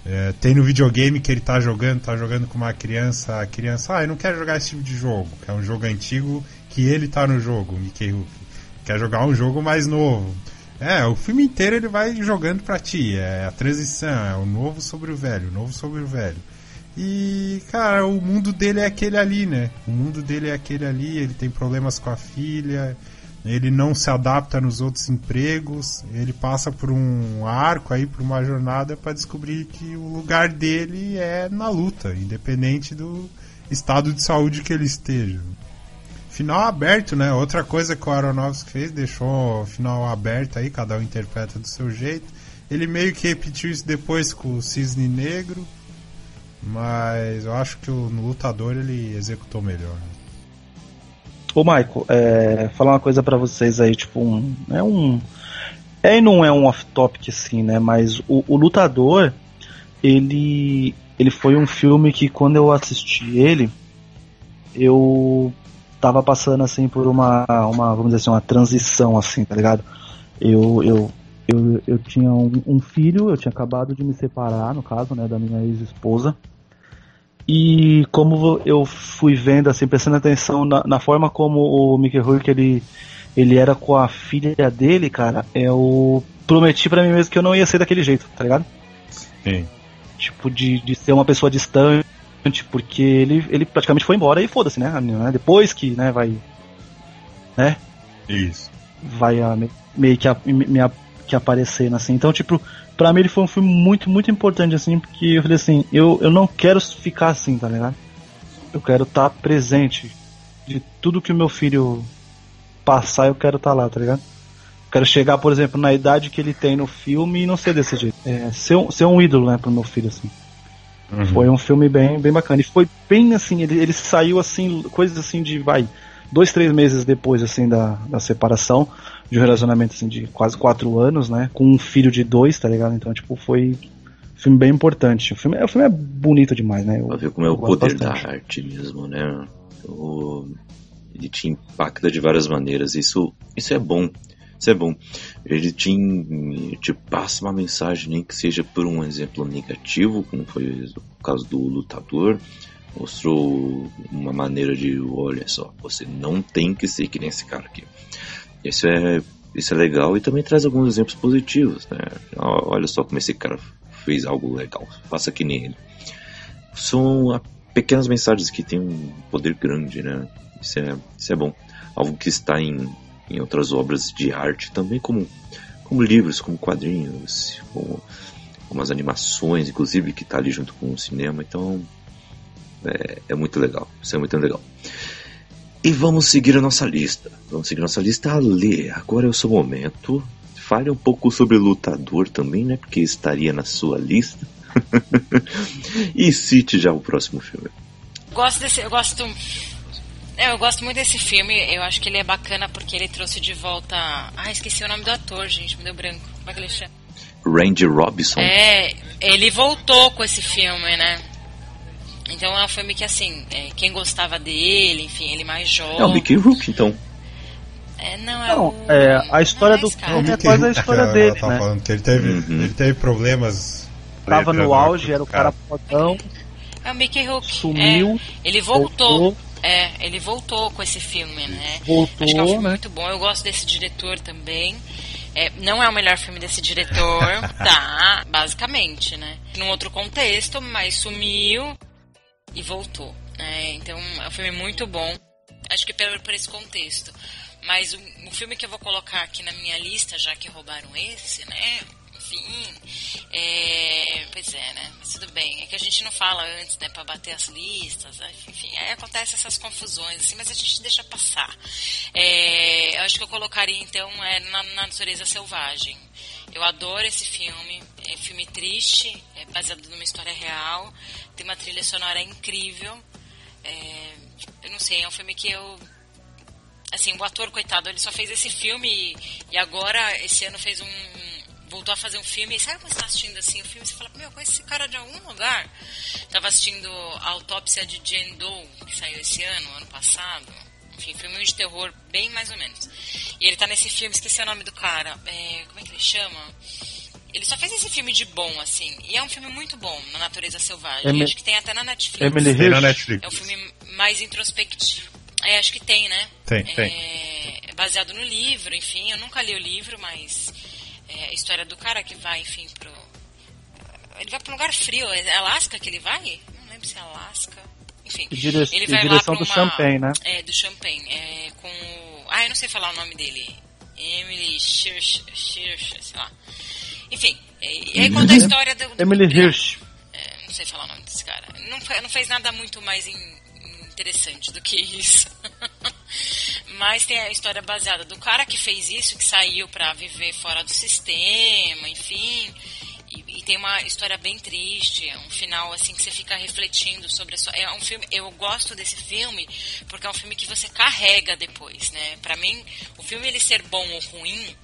É, tem no videogame que ele tá jogando, tá jogando com uma criança, a criança, ah, eu não quero jogar esse tipo de jogo, que é um jogo antigo que ele tá no jogo, Mickey Rourke. Quer jogar um jogo mais novo. É, o filme inteiro ele vai jogando pra ti, é a transição, é o novo sobre o velho, o novo sobre o velho. E, cara, o mundo dele é aquele ali, né? O mundo dele é aquele ali, ele tem problemas com a filha, ele não se adapta nos outros empregos, ele passa por um arco aí, por uma jornada para descobrir que o lugar dele é na luta, independente do estado de saúde que ele esteja. Final aberto, né? Outra coisa que o Aronofsky fez, deixou o final aberto aí, cada um interpreta do seu jeito. Ele meio que repetiu isso depois com o Cisne Negro, mas eu acho que o, no Lutador ele executou melhor. Ô, Michael, é, falar uma coisa pra vocês aí, tipo, um, é um. É e não é um off-topic assim, né? Mas o, o Lutador, ele. Ele foi um filme que quando eu assisti ele, eu tava passando assim por uma, uma vamos dizer assim, uma transição assim, tá ligado? Eu, eu, eu, eu tinha um, um filho, eu tinha acabado de me separar, no caso, né, da minha ex-esposa. E como eu fui vendo, assim, prestando atenção na, na forma como o Mickey Rourke ele, ele era com a filha dele, cara, eu prometi pra mim mesmo que eu não ia ser daquele jeito, tá ligado? Sim. Tipo, de, de ser uma pessoa distante, porque ele, ele praticamente foi embora e foda-se, né? né? Depois que, né, vai. Né? Isso. vai a, me- meio que, a, me, a- que aparecendo assim. Então, tipo, pra mim ele foi um filme muito, muito importante assim, porque eu falei assim, eu, eu não quero ficar assim, tá ligado? Eu quero estar presente de tudo que o meu filho passar, eu quero estar lá, tá ligado? Eu quero chegar, por exemplo, na idade que ele tem no filme e não ser desse jeito. É, ser, um, ser um ídolo, né, pro meu filho, assim. Uhum. Foi um filme bem, bem bacana. E foi bem assim, ele, ele saiu assim, coisas assim de, vai, dois, três meses depois, assim, da, da separação, de um relacionamento, assim, de quase quatro anos, né, com um filho de dois, tá ligado? Então, tipo, foi um filme bem importante. O filme, o filme é bonito demais, né? Eu, pra ver como é o poder bastante. da arte mesmo, né? O, ele te impacta de várias maneiras. Isso, isso é bom. Isso é bom. Ele te, te passa uma mensagem, nem que seja por um exemplo negativo, como foi o caso do lutador. Mostrou uma maneira de, olha só, você não tem que ser que nem esse cara aqui. Isso é, isso é legal e também traz alguns exemplos positivos, né? Olha só como esse cara fez algo legal, faça que nem ele. São pequenas mensagens que têm um poder grande, né? Isso é, isso é bom. Algo que está em em outras obras de arte também, como, como livros, como quadrinhos, como, como as animações, inclusive, que está ali junto com o cinema. Então, é, é, muito legal. Isso é muito legal. E vamos seguir a nossa lista. Vamos seguir a nossa lista a ler. Agora é o seu momento. Fale um pouco sobre Lutador também, né? Porque estaria na sua lista. e cite já o próximo filme. Gosto desse, eu gosto eu gosto muito desse filme. Eu acho que ele é bacana porque ele trouxe de volta. Ah, esqueci o nome do ator, gente, me deu branco. Como é que ele chama? Randy Robinson. É, ele voltou com esse filme, né? Então é um filme que, assim, é, quem gostava dele, enfim, ele mais jovem. É o Mickey Rook, então. É, não, é, não, o... é a história do filme é quase a história dele, né? Falando que ele teve, uhum. ele teve problemas. Tava no auge, era o cara fodão. É o Mickey Rook. Sumiu. É, ele voltou. voltou é, ele voltou com esse filme, né? Voltou, Acho que é um filme né? muito bom. Eu gosto desse diretor também. É, não é o melhor filme desse diretor, tá? Basicamente, né? Num outro contexto, mas sumiu e voltou. Né? Então é um filme muito bom. Acho que por, por esse contexto. Mas o, o filme que eu vou colocar aqui na minha lista, já que roubaram esse, né? Enfim. É, pois é, né? Mas tudo bem. É que a gente não fala antes, né? Pra bater as listas, né? enfim. Aí acontece essas confusões, assim, mas a gente deixa passar. É, eu acho que eu colocaria, então, é, na, na natureza selvagem. Eu adoro esse filme. É um filme triste, é baseado numa história real. Tem uma trilha sonora incrível. É, eu não sei, é um filme que eu assim, o ator, coitado, ele só fez esse filme e, e agora, esse ano, fez um, voltou a fazer um filme. E sabe quando você tá assistindo assim o filme? Você fala, meu, conhece esse cara de algum lugar? Tava assistindo a autópsia de Jane Doe, que saiu esse ano, ano passado. Enfim, filme de terror, bem mais ou menos. E ele tá nesse filme, esqueci o nome do cara. É, como é que ele chama? Ele só fez esse filme de bom, assim. E é um filme muito bom, na natureza selvagem. Acho que tem até na Netflix. Emily na Netflix. É um filme mais introspectivo. É, acho que tem, né? Tem, é, tem. É baseado no livro, enfim. Eu nunca li o livro, mas é, a história do cara que vai, enfim, pro. Ele vai para um lugar frio. É Alasca que ele vai? Não lembro se é Alasca. Enfim, dire... ele vai direção lá do uma... Champagne, né? É, do Champagne. É, com o... Ah, eu não sei falar o nome dele. Emily Hirsch, Hirsch sei lá. Enfim, e aí conta a história do... do Emily Hirsch. É, não sei falar o nome desse cara. Não, não fez nada muito mais interessante do que isso. Mas tem a história baseada do cara que fez isso, que saiu para viver fora do sistema, enfim. E, e, tem uma história bem triste, é um final assim que você fica refletindo sobre a sua. É um filme. Eu gosto desse filme porque é um filme que você carrega depois, né? Para mim, o filme ele ser bom ou ruim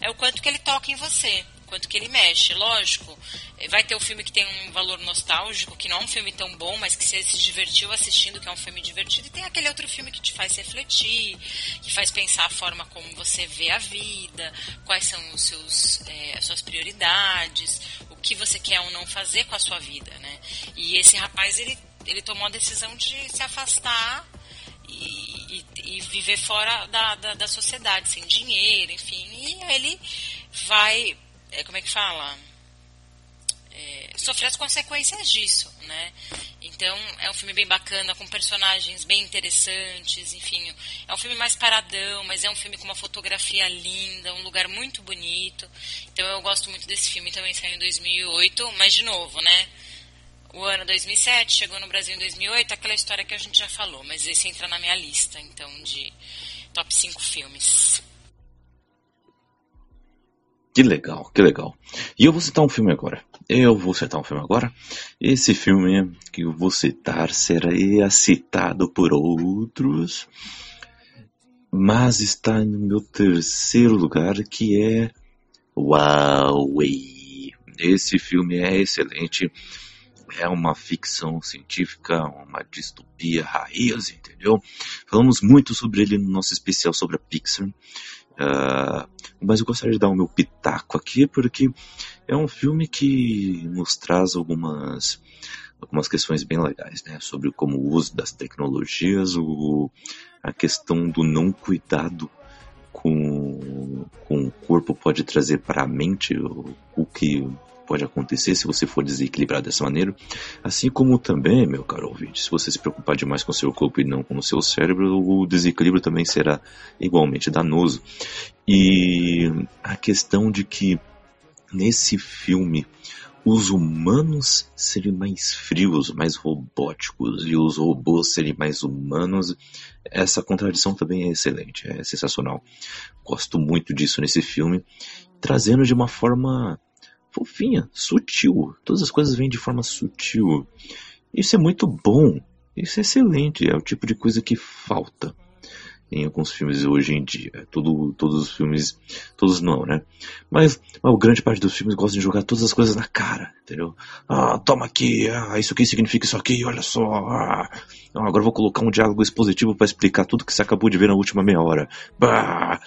é o quanto que ele toca em você quanto que ele mexe. Lógico, eh, vai ter o um filme que tem um valor nostálgico, que não é um filme tão bom, mas que você se divertiu assistindo, que é um filme divertido. E tem aquele outro filme que te faz refletir, que faz pensar a forma como você vê a vida, quais são os seus, é, as suas prioridades, o que você quer ou não fazer com a sua vida, né? E esse rapaz, ele, ele tomou a decisão de se afastar e, e, e, viver fora da, da, da, sociedade, sem dinheiro, enfim. E ele vai é, como é que fala? É, sofrer as consequências disso, né? Então é um filme bem bacana, com personagens bem interessantes, enfim, é um filme mais paradão, mas é um filme com uma fotografia linda, um lugar muito bonito. Então eu gosto muito desse filme, também saiu em 2008, mas de novo, né? O ano 2007 chegou no Brasil em 2008, aquela história que a gente já falou, mas esse entra na minha lista, então de top 5 filmes. Que legal, que legal. E eu vou citar um filme agora. eu vou citar um filme agora. Esse filme que eu vou citar será citado por outros, mas está no meu terceiro lugar, que é Huawei. Esse filme é excelente é uma ficção científica, uma distopia raiz, entendeu? Falamos muito sobre ele no nosso especial sobre a Pixar. Uh, mas eu gostaria de dar o meu pitaco aqui, porque é um filme que nos traz algumas, algumas questões bem legais, né? Sobre como o uso das tecnologias, o, a questão do não cuidado com, com o corpo pode trazer para a mente, o, o que pode acontecer se você for desequilibrado dessa maneira. Assim como também, meu caro ouvinte, se você se preocupar demais com o seu corpo e não com o seu cérebro, o desequilíbrio também será igualmente danoso. E a questão de que nesse filme os humanos serem mais frios, mais robóticos e os robôs serem mais humanos, essa contradição também é excelente, é sensacional. Gosto muito disso nesse filme, trazendo de uma forma fofinha, sutil. Todas as coisas vêm de forma sutil. Isso é muito bom. Isso é excelente. É o tipo de coisa que falta em alguns filmes hoje em dia. Tudo, todos os filmes, todos não, né? Mas a grande parte dos filmes gostam de jogar todas as coisas na cara, entendeu? Ah, toma aqui, ah, isso aqui significa isso aqui, olha só. Ah, agora vou colocar um diálogo expositivo para explicar tudo que você acabou de ver na última meia hora. Bah!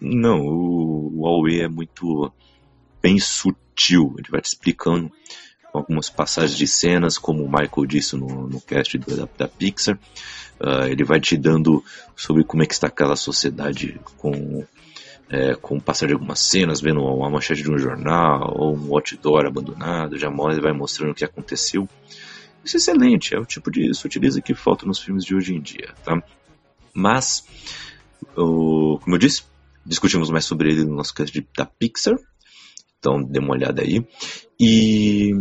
Não, o, o Huawei é muito bem sutil. Ele vai te explicando algumas passagens de cenas, como o Michael disse no, no cast da, da Pixar. Uh, ele vai te dando sobre como é que está aquela sociedade com, é, com o passar de algumas cenas, vendo uma manchete de um jornal ou um outdoor abandonado, já vai mostrando o que aconteceu. Isso é excelente, é o tipo de sutileza que falta nos filmes de hoje em dia, tá? Mas, o, como eu disse, discutimos mais sobre ele no nosso cast de, da Pixar, então dê uma olhada aí. E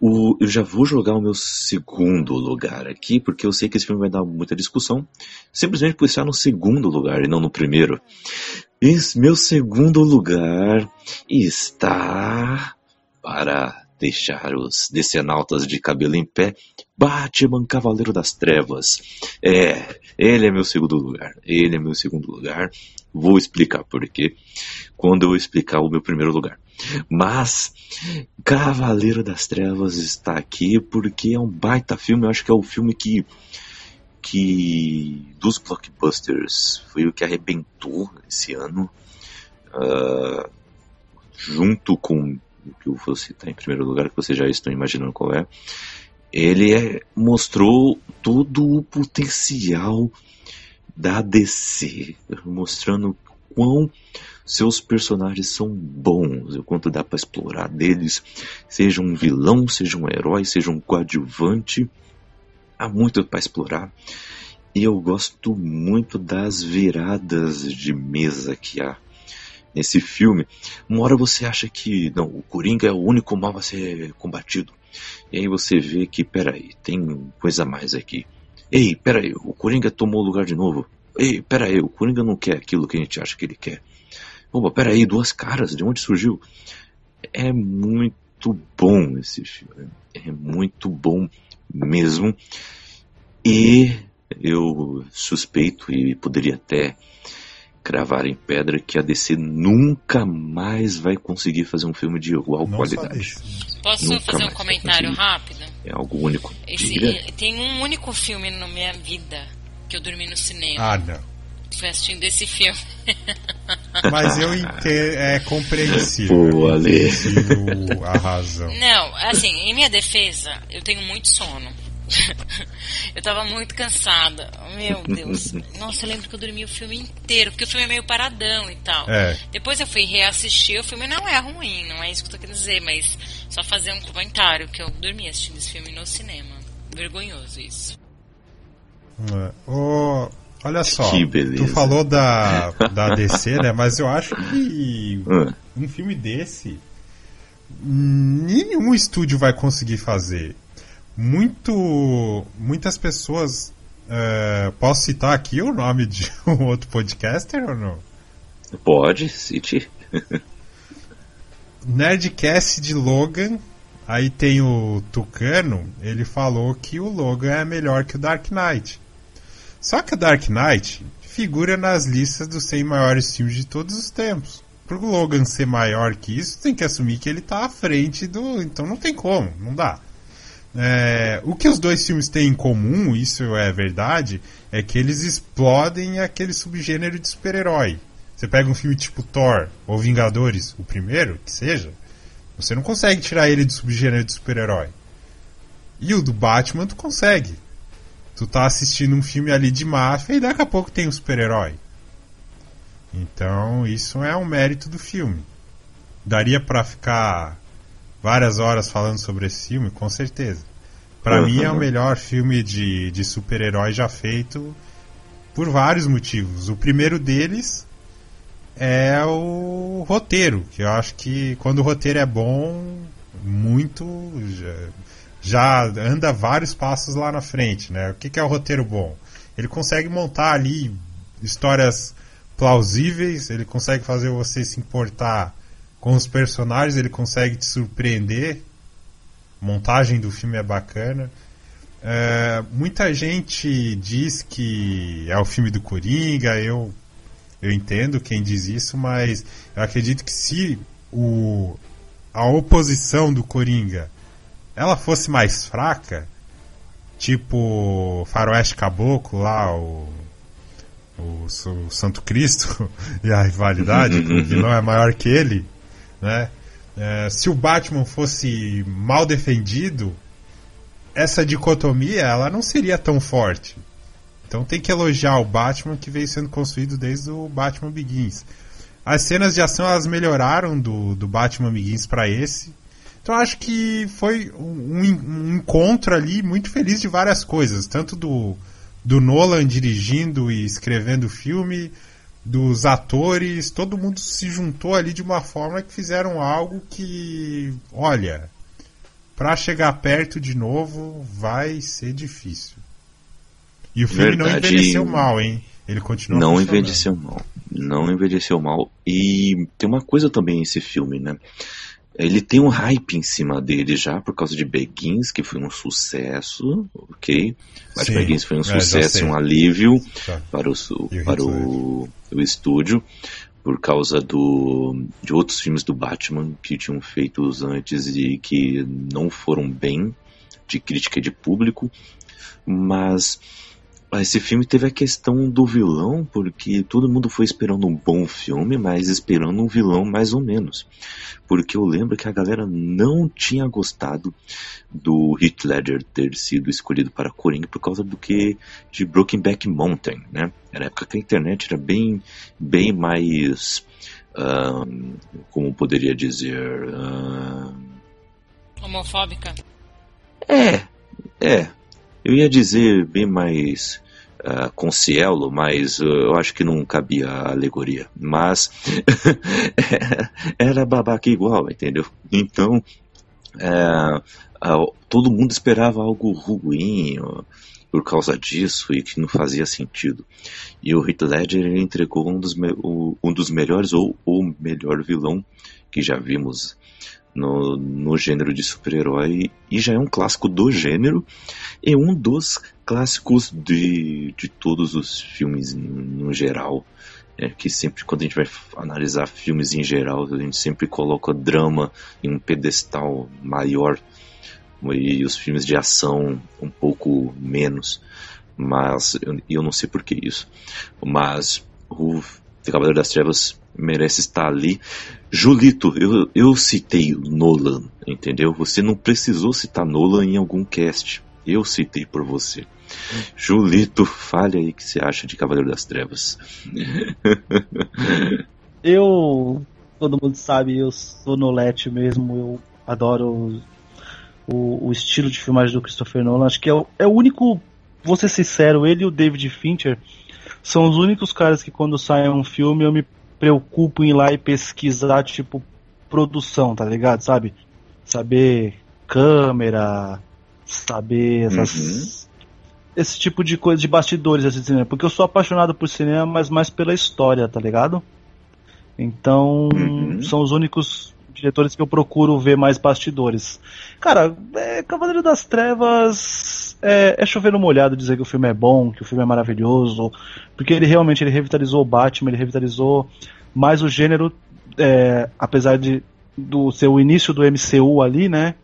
o, eu já vou jogar o meu segundo lugar aqui, porque eu sei que esse filme vai dar muita discussão, simplesmente por estar no segundo lugar e não no primeiro. Esse meu segundo lugar está para deixar os decenautas de cabelo em pé. Batman Cavaleiro das Trevas. É, ele é meu segundo lugar. Ele é meu segundo lugar. Vou explicar por quê quando eu explicar o meu primeiro lugar. Mas Cavaleiro das Trevas está aqui porque é um baita filme. Eu acho que é o filme que que dos blockbusters foi o que arrebentou esse ano, uh, junto com que eu vou citar em primeiro lugar, que vocês já estão imaginando qual é. Ele é, mostrou todo o potencial da DC, mostrando quão seus personagens são bons, o quanto dá para explorar deles, seja um vilão, seja um herói, seja um coadjuvante, há muito para explorar. E eu gosto muito das viradas de mesa que há nesse filme. Uma hora você acha que não, o Coringa é o único mal a ser combatido. E aí você vê que, peraí, tem coisa a mais aqui. Ei, peraí, o Coringa tomou o lugar de novo. Ei, peraí, o Coringa não quer aquilo que a gente acha que ele quer. Opa, peraí, duas caras, de onde surgiu? É muito bom esse filme. É muito bom mesmo. E eu suspeito e poderia até cravar em pedra que a DC nunca mais vai conseguir fazer um filme de igual Não qualidade. Posso nunca fazer um comentário rápido? É algo único. Esse, tem um único filme na minha vida que eu dormi no cinema. Ah, não foi assistindo esse filme. Mas eu entendo, é compreensível. Pô, Ale. a razão. Não, assim, em minha defesa, eu tenho muito sono. eu tava muito cansada. Meu Deus. Nossa, eu lembro que eu dormi o filme inteiro, porque o filme é meio paradão e tal. É. Depois eu fui reassistir, o filme não é ruim, não é isso que eu tô querendo dizer, mas só fazer um comentário que eu dormi assistindo esse filme no cinema. Vergonhoso isso. É. Oh, Olha só, tu falou da, da DC, né? Mas eu acho que ah. um filme desse nenhum estúdio vai conseguir fazer. Muito, muitas pessoas. É, posso citar aqui o nome de um outro podcaster ou não? Pode, cite. Nerdcast de Logan Aí tem o Tucano, ele falou que o Logan é melhor que o Dark Knight. Só que o Dark Knight figura nas listas dos 100 maiores filmes de todos os tempos. Para o Logan ser maior que isso, tem que assumir que ele está à frente do. Então não tem como, não dá. É, o que os dois filmes têm em comum, isso é verdade, é que eles explodem aquele subgênero de super-herói. Você pega um filme tipo Thor ou Vingadores, o primeiro, que seja, você não consegue tirar ele do subgênero de super-herói. E o do Batman tu consegue. Tu tá assistindo um filme ali de máfia e daqui a pouco tem um super-herói. Então isso é um mérito do filme. Daria para ficar várias horas falando sobre esse filme, com certeza. Para uhum. mim é o melhor filme de, de super-herói já feito por vários motivos. O primeiro deles é o roteiro, que eu acho que quando o roteiro é bom, muito já, já anda vários passos lá na frente, né? O que, que é o roteiro bom? Ele consegue montar ali histórias plausíveis, ele consegue fazer você se importar com os personagens, ele consegue te surpreender. A montagem do filme é bacana. É, muita gente diz que é o filme do Coringa, eu eu entendo quem diz isso, mas eu acredito que se o, a oposição do Coringa ela fosse mais fraca, tipo Faroeste Caboclo lá, o, o, o Santo Cristo e a rivalidade, que o vilão é maior que ele, né? É, se o Batman fosse mal defendido, essa dicotomia ela não seria tão forte. Então tem que elogiar o Batman que veio sendo construído desde o Batman Begins. As cenas de ação elas melhoraram do, do Batman Begins para esse. Então acho que foi um, um, encontro ali muito feliz de várias coisas, tanto do, do Nolan dirigindo e escrevendo o filme, dos atores, todo mundo se juntou ali de uma forma que fizeram algo que, olha, para chegar perto de novo vai ser difícil. E o filme Verdade, não envelheceu mal, hein? Ele continua Não envelheceu mal. Não envelheceu mal. E tem uma coisa também esse filme, né? Ele tem um hype em cima dele já por causa de Begins, que foi um sucesso, ok? Mas Sim, Begins foi um é, sucesso e um alívio tá. para, o, para o, o estúdio por causa do, de outros filmes do Batman que tinham feitos antes e que não foram bem de crítica e de público, mas esse filme teve a questão do vilão, porque todo mundo foi esperando um bom filme, mas esperando um vilão mais ou menos. Porque eu lembro que a galera não tinha gostado do Heath Ledger ter sido escolhido para Coringa por causa do que de Brokenback Mountain, né? Era época que a internet era bem, bem mais, como poderia dizer, homofóbica. É, é, eu ia dizer bem mais uh, com Cielo, mas uh, eu acho que não cabia a alegoria. Mas era babaca igual, entendeu? Então, uh, todo mundo esperava algo ruim por causa disso e que não fazia sentido. E o Heath Ledger entregou um dos, um dos melhores ou o melhor vilão que já vimos no, no gênero de super-herói e já é um clássico do gênero e um dos clássicos de, de todos os filmes no geral. É que sempre quando a gente vai analisar filmes em geral, a gente sempre coloca drama em um pedestal maior e os filmes de ação um pouco menos. Mas eu, eu não sei por que isso. Mas o Cavaleiro das Trevas merece estar ali. Julito, eu, eu citei Nolan, entendeu? Você não precisou citar Nolan em algum cast. Eu citei por você. Julito, fale aí o que você acha de Cavaleiro das Trevas. eu, todo mundo sabe, eu sou Nolete mesmo, eu adoro o, o, estilo de filmagem do Christopher Nolan. Acho que é o, é o único, vou ser sincero, ele e o David Fincher são os únicos caras que quando sai um filme eu me preocupo em ir lá e pesquisar, tipo, produção, tá ligado? Sabe? Saber câmera, saber essas. Uhum. Esse tipo de coisa de bastidores assim, cinema. Porque eu sou apaixonado por cinema, mas mais pela história, tá ligado? Então, uhum. são os únicos diretores que eu procuro ver mais bastidores. Cara, é, Cavaleiro das Trevas é, é chover no molhado dizer que o filme é bom, que o filme é maravilhoso, porque ele realmente ele revitalizou o Batman, ele revitalizou mais o gênero, é, apesar de do seu início do MCU ali, né?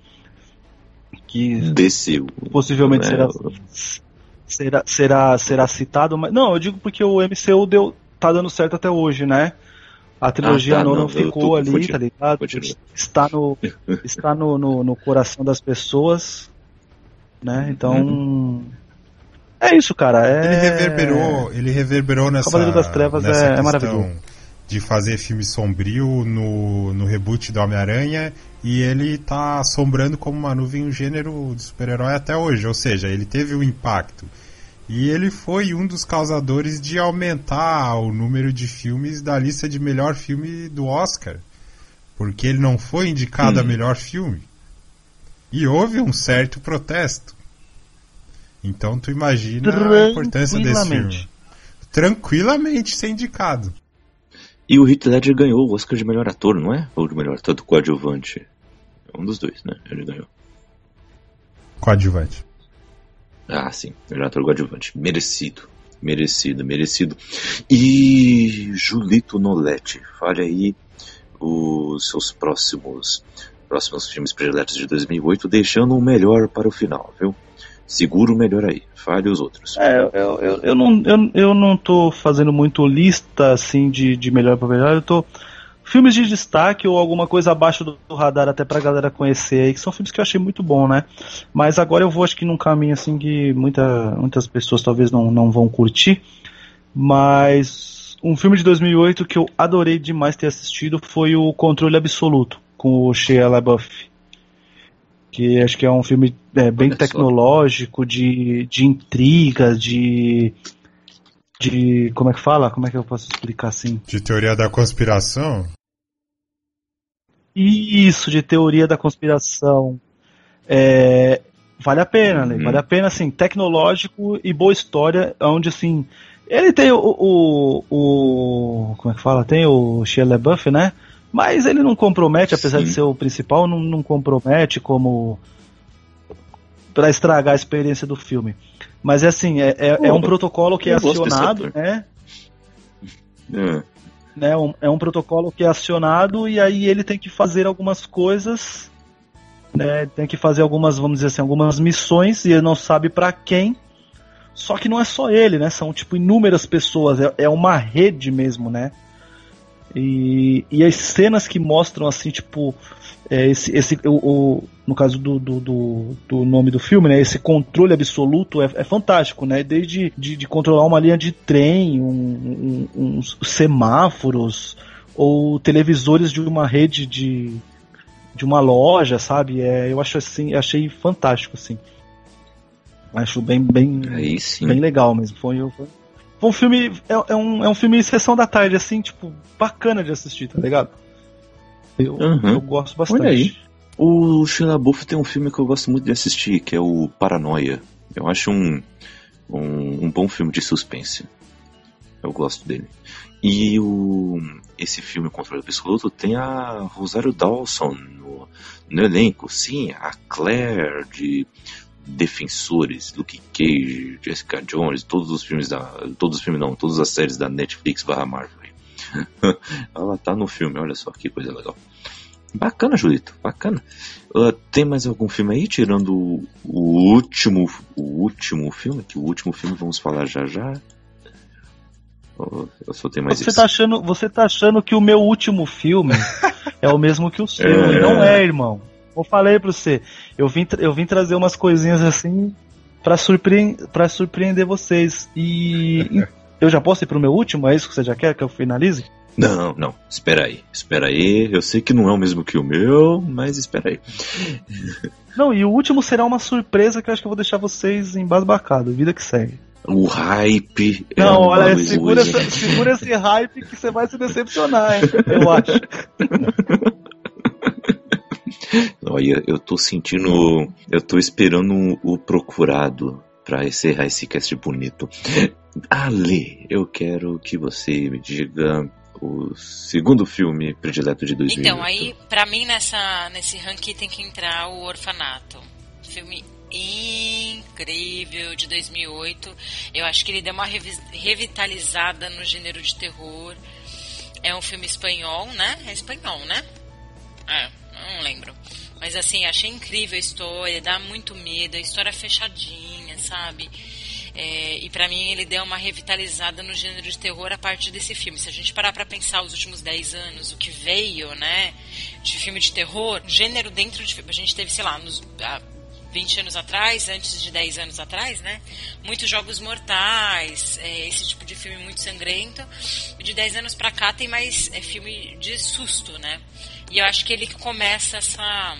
Que Desceu. possivelmente né? será, será, será, será citado, mas não, eu digo porque o MCU deu, tá dando certo até hoje, né? A trilogia ah, tá, não, não ficou ali, tá ligado? Está no está no, no, no, coração das pessoas, né? Então uhum. é isso, cara. É... Ele reverberou, ele reverberou nessa Cavaleiro das Trevas é, é maravilhoso de fazer filme sombrio no, no reboot do Homem-Aranha e ele tá assombrando como uma nuvem o gênero de super-herói até hoje, ou seja, ele teve um impacto. E ele foi um dos causadores de aumentar o número de filmes da lista de melhor filme do Oscar. Porque ele não foi indicado hum. a melhor filme. E houve um certo protesto. Então tu imagina a importância desse filme. Tranquilamente ser indicado. E o Heath Ledger ganhou o Oscar de melhor ator, não é? Ou de melhor ator do coadjuvante? Um dos dois, né? Ele ganhou. Coadjuvante. Ah, sim. Melhor ator coadjuvante. Merecido. Merecido, merecido. E Julito Noletti, fale aí os seus próximos próximos filmes prediletos de 2008, deixando o melhor para o final, viu? Segura o melhor aí, fale os outros. É, eu, eu, eu, não, eu, eu não tô fazendo muito lista assim de, de melhor para melhor, eu tô filmes de destaque ou alguma coisa abaixo do, radar até pra galera conhecer aí, que são filmes que eu achei muito bom, né? Mas agora eu vou acho que num caminho assim que muita, muitas pessoas talvez não, não vão curtir, mas um filme de 2008 que eu adorei demais ter assistido foi o Controle Absoluto, com o Shia LaBeouf. Que acho que é um filme é, bem tecnológico, de, de intriga, de de. Como é que fala? Como é que eu posso explicar assim? De teoria da conspiração? Isso, de teoria da conspiração. É, vale a pena, né? Vale a pena, assim, tecnológico e boa história, onde, assim, ele tem o, o, o como é que fala? Tem o Shia LaBeouf, né? Mas ele não compromete, apesar Sim. de ser o principal, não, não compromete como para estragar a experiência do filme. Mas é assim, é, é, é um protocolo que é acionado, né? É né, um, é um protocolo que é acionado e aí ele tem que fazer algumas coisas, né, tem que fazer algumas, vamos dizer assim, algumas missões e ele não sabe para quem. Só que não é só ele, né? São tipo inúmeras pessoas, é, é uma rede mesmo, né? E, e as cenas que mostram assim, tipo, é, esse, esse o, o, no caso do, do, do, do, nome do filme, né, esse controle absoluto é, é fantástico, né? Desde de, de, controlar uma linha de trem, um, um, uns semáforos ou televisores de uma rede de, de uma loja, sabe? É, eu acho assim, achei fantástico, assim. Acho bem bem bem legal mesmo. Foi, foi, foi um filme é, é, um, é um filme sessão da tarde assim, tipo, bacana de assistir, tá ligado? Eu, uhum. eu gosto bastante. Olha aí. O Shia Buff tem um filme que eu gosto muito de assistir, que é o Paranoia. Eu acho um, um, um bom filme de suspense. Eu gosto dele. E o, esse filme Controle Absoluto tem a Rosário Dawson no, no elenco. Sim, a Claire de Defensores, Luke Cage, Jessica Jones, todos os filmes da. Todos os filmes não, todas as séries da Netflix barra Marvel. Ela tá no filme, olha só que coisa legal. Bacana, Julito, bacana. Uh, tem mais algum filme aí, tirando o, o, último o último filme? Que o último filme vamos falar já já. Oh, eu só tenho mais você tá achando Você tá achando que o meu último filme é o mesmo que o seu, é... não é, irmão. Eu falei pra você, eu vim, eu vim trazer umas coisinhas assim para pra surpreender vocês. E eu já posso ir pro meu último? É isso que você já quer que eu finalize? Não, não, espera aí, espera aí. Eu sei que não é o mesmo que o meu, mas espera aí. Não, e o último será uma surpresa que eu acho que eu vou deixar vocês embasbacados. Vida que segue. O hype. É não, é olha, segura, essa, segura esse hype que você vai se decepcionar, hein? Eu acho. Olha, eu tô sentindo. Eu tô esperando o procurado para encerrar esse cast bonito. Ale, eu quero que você me diga o segundo filme predileto de 2008. Então, aí, pra mim, nessa, nesse ranking tem que entrar o Orfanato. Filme incrível de 2008. Eu acho que ele deu uma revitalizada no gênero de terror. É um filme espanhol, né? É espanhol, né? É, não lembro. Mas assim, achei incrível a história, dá muito medo, a história é fechadinha, sabe? É, e para mim ele deu uma revitalizada no gênero de terror a partir desse filme. Se a gente parar para pensar os últimos 10 anos, o que veio, né, de filme de terror, gênero dentro de a gente teve, sei lá, nos 20 anos atrás, antes de 10 anos atrás, né? Muitos jogos mortais, é, esse tipo de filme muito sangrento. De 10 anos para cá tem mais é, filme de susto, né? E eu acho que ele começa essa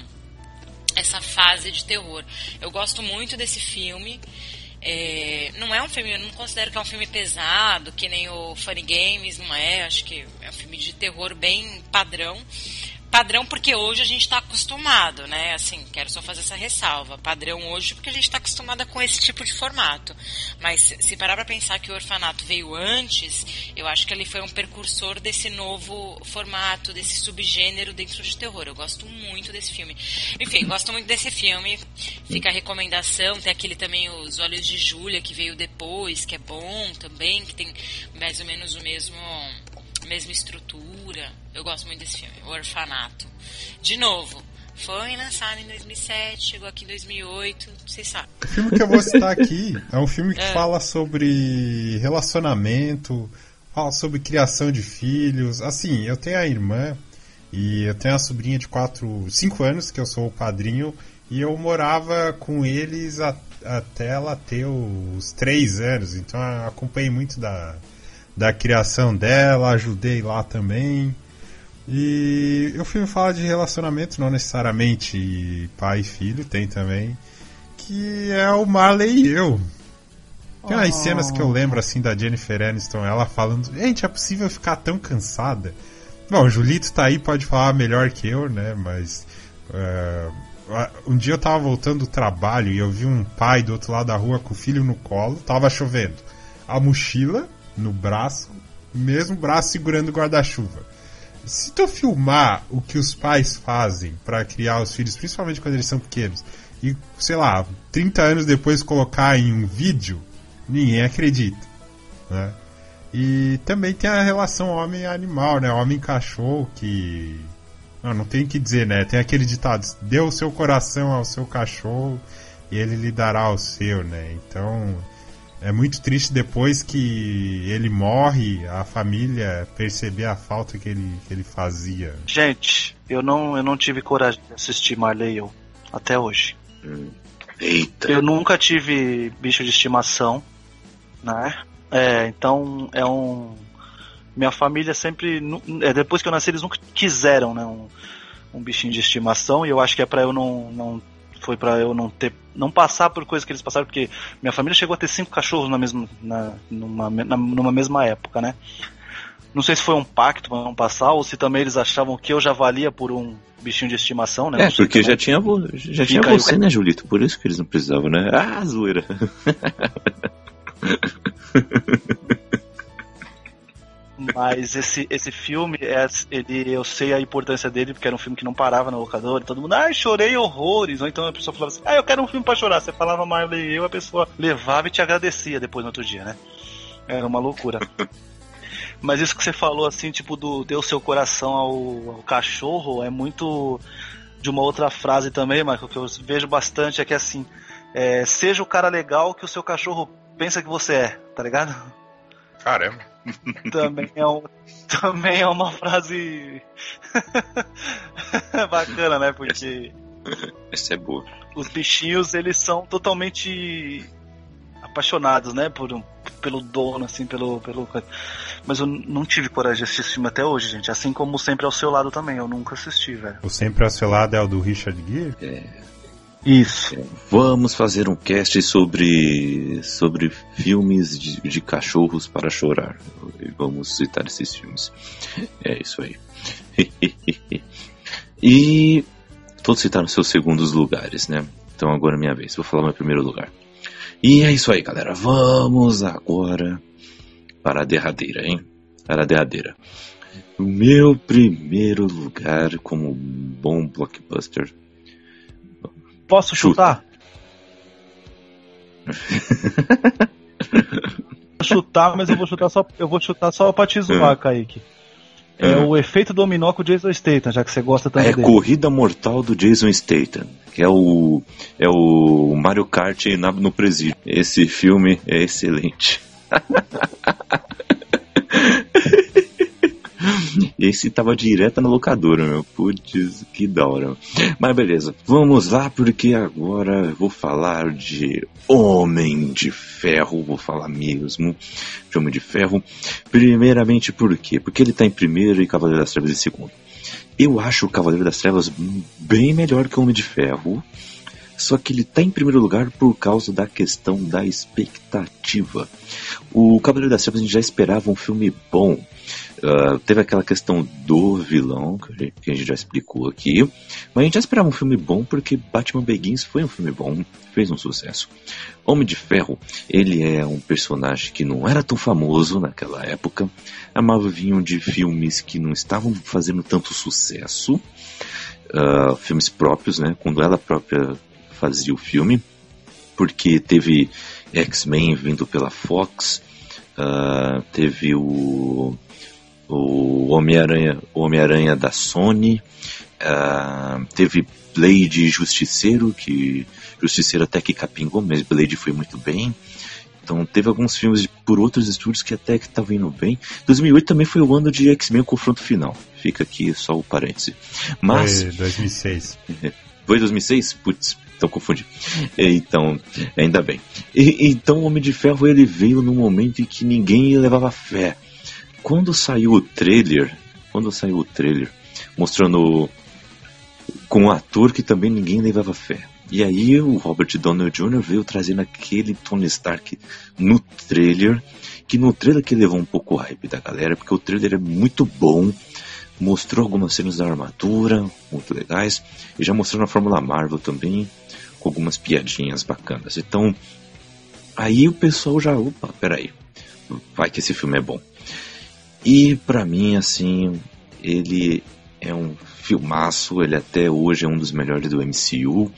essa fase de terror. Eu gosto muito desse filme. É, não é um filme, eu não considero que é um filme pesado, que nem o Funny Games, não é. Acho que é um filme de terror bem padrão padrão porque hoje a gente está acostumado, né? Assim, quero só fazer essa ressalva. Padrão hoje porque a gente está acostumada com esse tipo de formato. Mas se parar para pensar que o orfanato veio antes, eu acho que ele foi um precursor desse novo formato, desse subgênero dentro de terror. Eu gosto muito desse filme. Enfim, gosto muito desse filme. Fica a recomendação. Tem aquele também Os Olhos de Júlia que veio depois, que é bom também, que tem mais ou menos o mesmo mesma estrutura. Eu gosto muito desse filme, O Orfanato. De novo, foi lançado em 2007, chegou aqui em 2008, vocês sabem. O filme que eu vou citar aqui é um filme que é. fala sobre relacionamento, fala sobre criação de filhos. Assim, eu tenho a irmã e eu tenho a sobrinha de 4, 5 anos, que eu sou o padrinho, e eu morava com eles até ela ter os 3 anos, então eu acompanhei muito da, da criação dela, ajudei lá também. E o filme fala de relacionamento, não necessariamente pai e filho, tem também. Que é o Marley e eu. Tem umas oh. cenas que eu lembro assim da Jennifer Aniston, ela falando: Gente, é possível ficar tão cansada? Bom, o Julito tá aí, pode falar melhor que eu, né? Mas. Uh, um dia eu tava voltando do trabalho e eu vi um pai do outro lado da rua com o filho no colo, tava chovendo. A mochila no braço, mesmo braço segurando o guarda-chuva. Se tu filmar o que os pais fazem para criar os filhos, principalmente quando eles são pequenos, e sei lá, 30 anos depois colocar em um vídeo, ninguém acredita, né? E também tem a relação homem-animal, né? Homem-cachorro que não, não tem que dizer, né? Tem aquele ditado: dê o seu coração ao seu cachorro e ele lhe dará ao seu, né? Então, é muito triste depois que ele morre, a família perceber a falta que ele, que ele fazia. Gente, eu não, eu não tive coragem de assistir Marley eu, até hoje. Hum. Eita. Eu nunca tive bicho de estimação, né? É, então é um. Minha família sempre. É, depois que eu nasci, eles nunca quiseram, né? Um, um bichinho de estimação, e eu acho que é para eu não, não foi para eu não ter não passar por coisas que eles passaram, porque minha família chegou a ter cinco cachorros na mesma, na, numa, na, numa mesma época, né? Não sei se foi um pacto para não passar ou se também eles achavam que eu já valia por um bichinho de estimação, né? É, porque já tinha, já tinha você, né, Julito? Por isso que eles não precisavam, né? Ah, zoeira. Mas esse, esse filme, é, ele, eu sei a importância dele, porque era um filme que não parava no locador, e todo mundo, ai, chorei horrores. Ou então a pessoa falava assim, ah, eu quero um filme pra chorar. Você falava Marley e eu, a pessoa levava e te agradecia depois no outro dia, né? Era uma loucura. Mas isso que você falou, assim, tipo, do deu seu coração ao, ao cachorro, é muito de uma outra frase também, Michael, que eu vejo bastante, é que assim, é, seja o cara legal que o seu cachorro pensa que você é, tá ligado? Caramba. Também é, um, também é uma frase bacana, né? Porque. Essa é boa. Os bichinhos, eles são totalmente apaixonados, né? Por um, pelo dono, assim, pelo, pelo. Mas eu não tive coragem de assistir esse filme até hoje, gente. Assim como Sempre ao Seu Lado também, eu nunca assisti, velho. O Sempre ao Seu Lado é o do Richard Gere? É. Isso. Vamos fazer um cast sobre, sobre filmes de, de cachorros para chorar. E vamos citar esses filmes. É isso aí. e todos citaram seus segundos lugares, né? Então agora é minha vez. Vou falar meu primeiro lugar. E é isso aí, galera. Vamos agora para a derradeira, hein? Para a derradeira. Meu primeiro lugar como bom blockbuster. Posso chutar? vou chutar, mas eu vou chutar só, eu vou chutar só pra te zoar, Kaique. É Hum. o efeito dominó com o Jason Statham, já que você gosta tanto É dele. Corrida Mortal do Jason Statham, que é o é o Mario Kart na- no presídio. Esse filme é excelente. Esse tava direto na locadora, meu. Putz, que da hora. Mas beleza, vamos lá, porque agora eu vou falar de Homem de Ferro. Vou falar mesmo de Homem de Ferro. Primeiramente, por quê? Porque ele tá em primeiro e Cavaleiro das Trevas em segundo. Eu acho o Cavaleiro das Trevas bem melhor que o Homem de Ferro. Só que ele tá em primeiro lugar por causa da questão da expectativa. O Cavaleiro das Trevas a gente já esperava um filme bom. Ah, teve aquela questão do vilão, que a, gente, que a gente já explicou aqui. Mas a gente já esperava um filme bom porque Batman Begins foi um filme bom, fez um sucesso. Homem de Ferro, ele é um personagem que não era tão famoso naquela época. A Marvel vinham de filmes que não estavam fazendo tanto sucesso. ah, filmes próprios, né? Quando ela própria fazia o filme. Porque teve X-Men vindo pela Fox. ah, teve o o Homem-Aranha Homem da Sony, ah, teve Blade Justiceiro, que Justiceiro até que capingou, mas Blade foi muito bem. Então teve alguns filmes por outros estúdios que até que estavam indo bem. 2008 também foi o ano de X-Men Confronto Final. Fica aqui só o parêntese. Mas Foi 2006. foi 2006? Putz, então confundi. Então, ainda bem. E- então o Homem de Ferro ele veio num momento em que ninguém levava fé. Quando saiu o trailer, quando saiu o trailer mostrando com um ator que também ninguém levava fé. E aí o Robert Downey Jr. veio trazendo aquele Tony Stark no trailer, que no trailer que levou um pouco o hype da galera, porque o trailer é muito bom, mostrou algumas cenas da armadura, muito legais, e já mostrou na Fórmula Marvel também, com algumas piadinhas bacanas. Então, aí o pessoal já, opa, peraí, vai que esse filme é bom. E pra mim, assim, ele é um filmaço, ele até hoje é um dos melhores do MCU,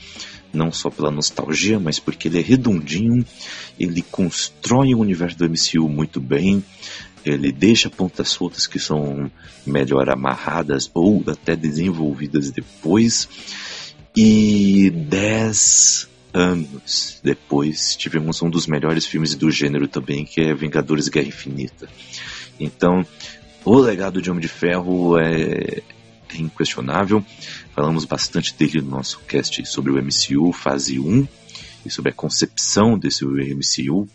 não só pela nostalgia, mas porque ele é redondinho, ele constrói o universo do MCU muito bem, ele deixa pontas soltas que são melhor amarradas ou até desenvolvidas depois. E dez anos depois tivemos um dos melhores filmes do gênero também, que é Vingadores Guerra Infinita. Então, o legado de Homem de Ferro é, é inquestionável. Falamos bastante dele no nosso cast sobre o MCU, fase 1, e sobre a concepção desse MCU.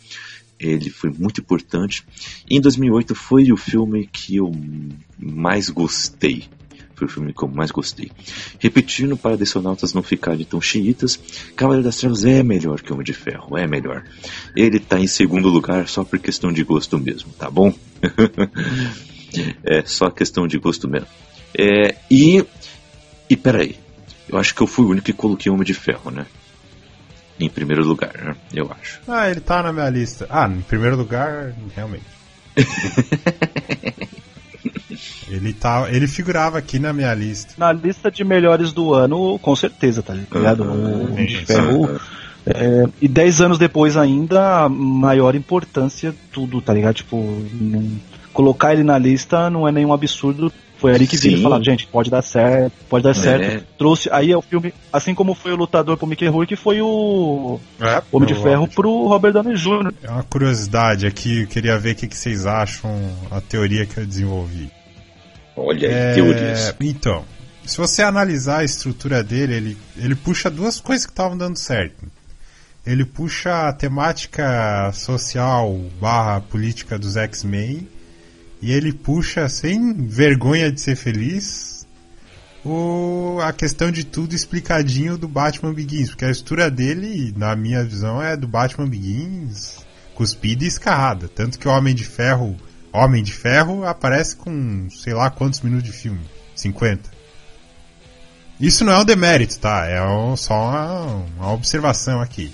Ele foi muito importante. Em 2008 foi o filme que eu mais gostei. Foi o filme que eu mais gostei. Repetindo para Decenautas não ficarem tão xiitas, Cavaleiro das Trevas é melhor que Homem de Ferro, é melhor. Ele tá em segundo lugar só por questão de gosto mesmo, tá bom? é só questão de gosto mesmo. É, e. E peraí. Eu acho que eu fui o único que coloquei Homem de Ferro, né? Em primeiro lugar, né? Eu acho. Ah, ele tá na minha lista. Ah, em primeiro lugar, realmente. ele, tá, ele figurava aqui na minha lista. Na lista de melhores do ano, com certeza, tá ligado? Uhum. O Homem de. Ferro. É, e 10 anos depois ainda, maior importância tudo, tá ligado? Tipo, não- colocar ele na lista não é nenhum absurdo. Foi ali que viram falar, gente, pode dar certo, pode dar É. certo. Trouxe, aí é o filme, assim como foi o Lutador pro Mickey Rourke, foi o Homem de Ferro pro Robert Downey Jr. É uma curiosidade aqui, eu queria ver o que, que vocês acham, a teoria que eu desenvolvi. Olha aí, É, teorias. Então, se você analisar a estrutura dele, ele, ele puxa duas coisas que estavam dando certo. Ele puxa a temática social barra política dos X-Men e ele puxa, sem vergonha de ser feliz, o, a questão de tudo explicadinho do Batman Begins. Porque a estrutura dele, na minha visão, é do Batman Begins cuspida e escarrada. Tanto que o Homem de Ferro, Homem de Ferro aparece com sei lá quantos minutos de filme. 50. Isso não é um demérito, tá? É um- só uma, uma observação aqui.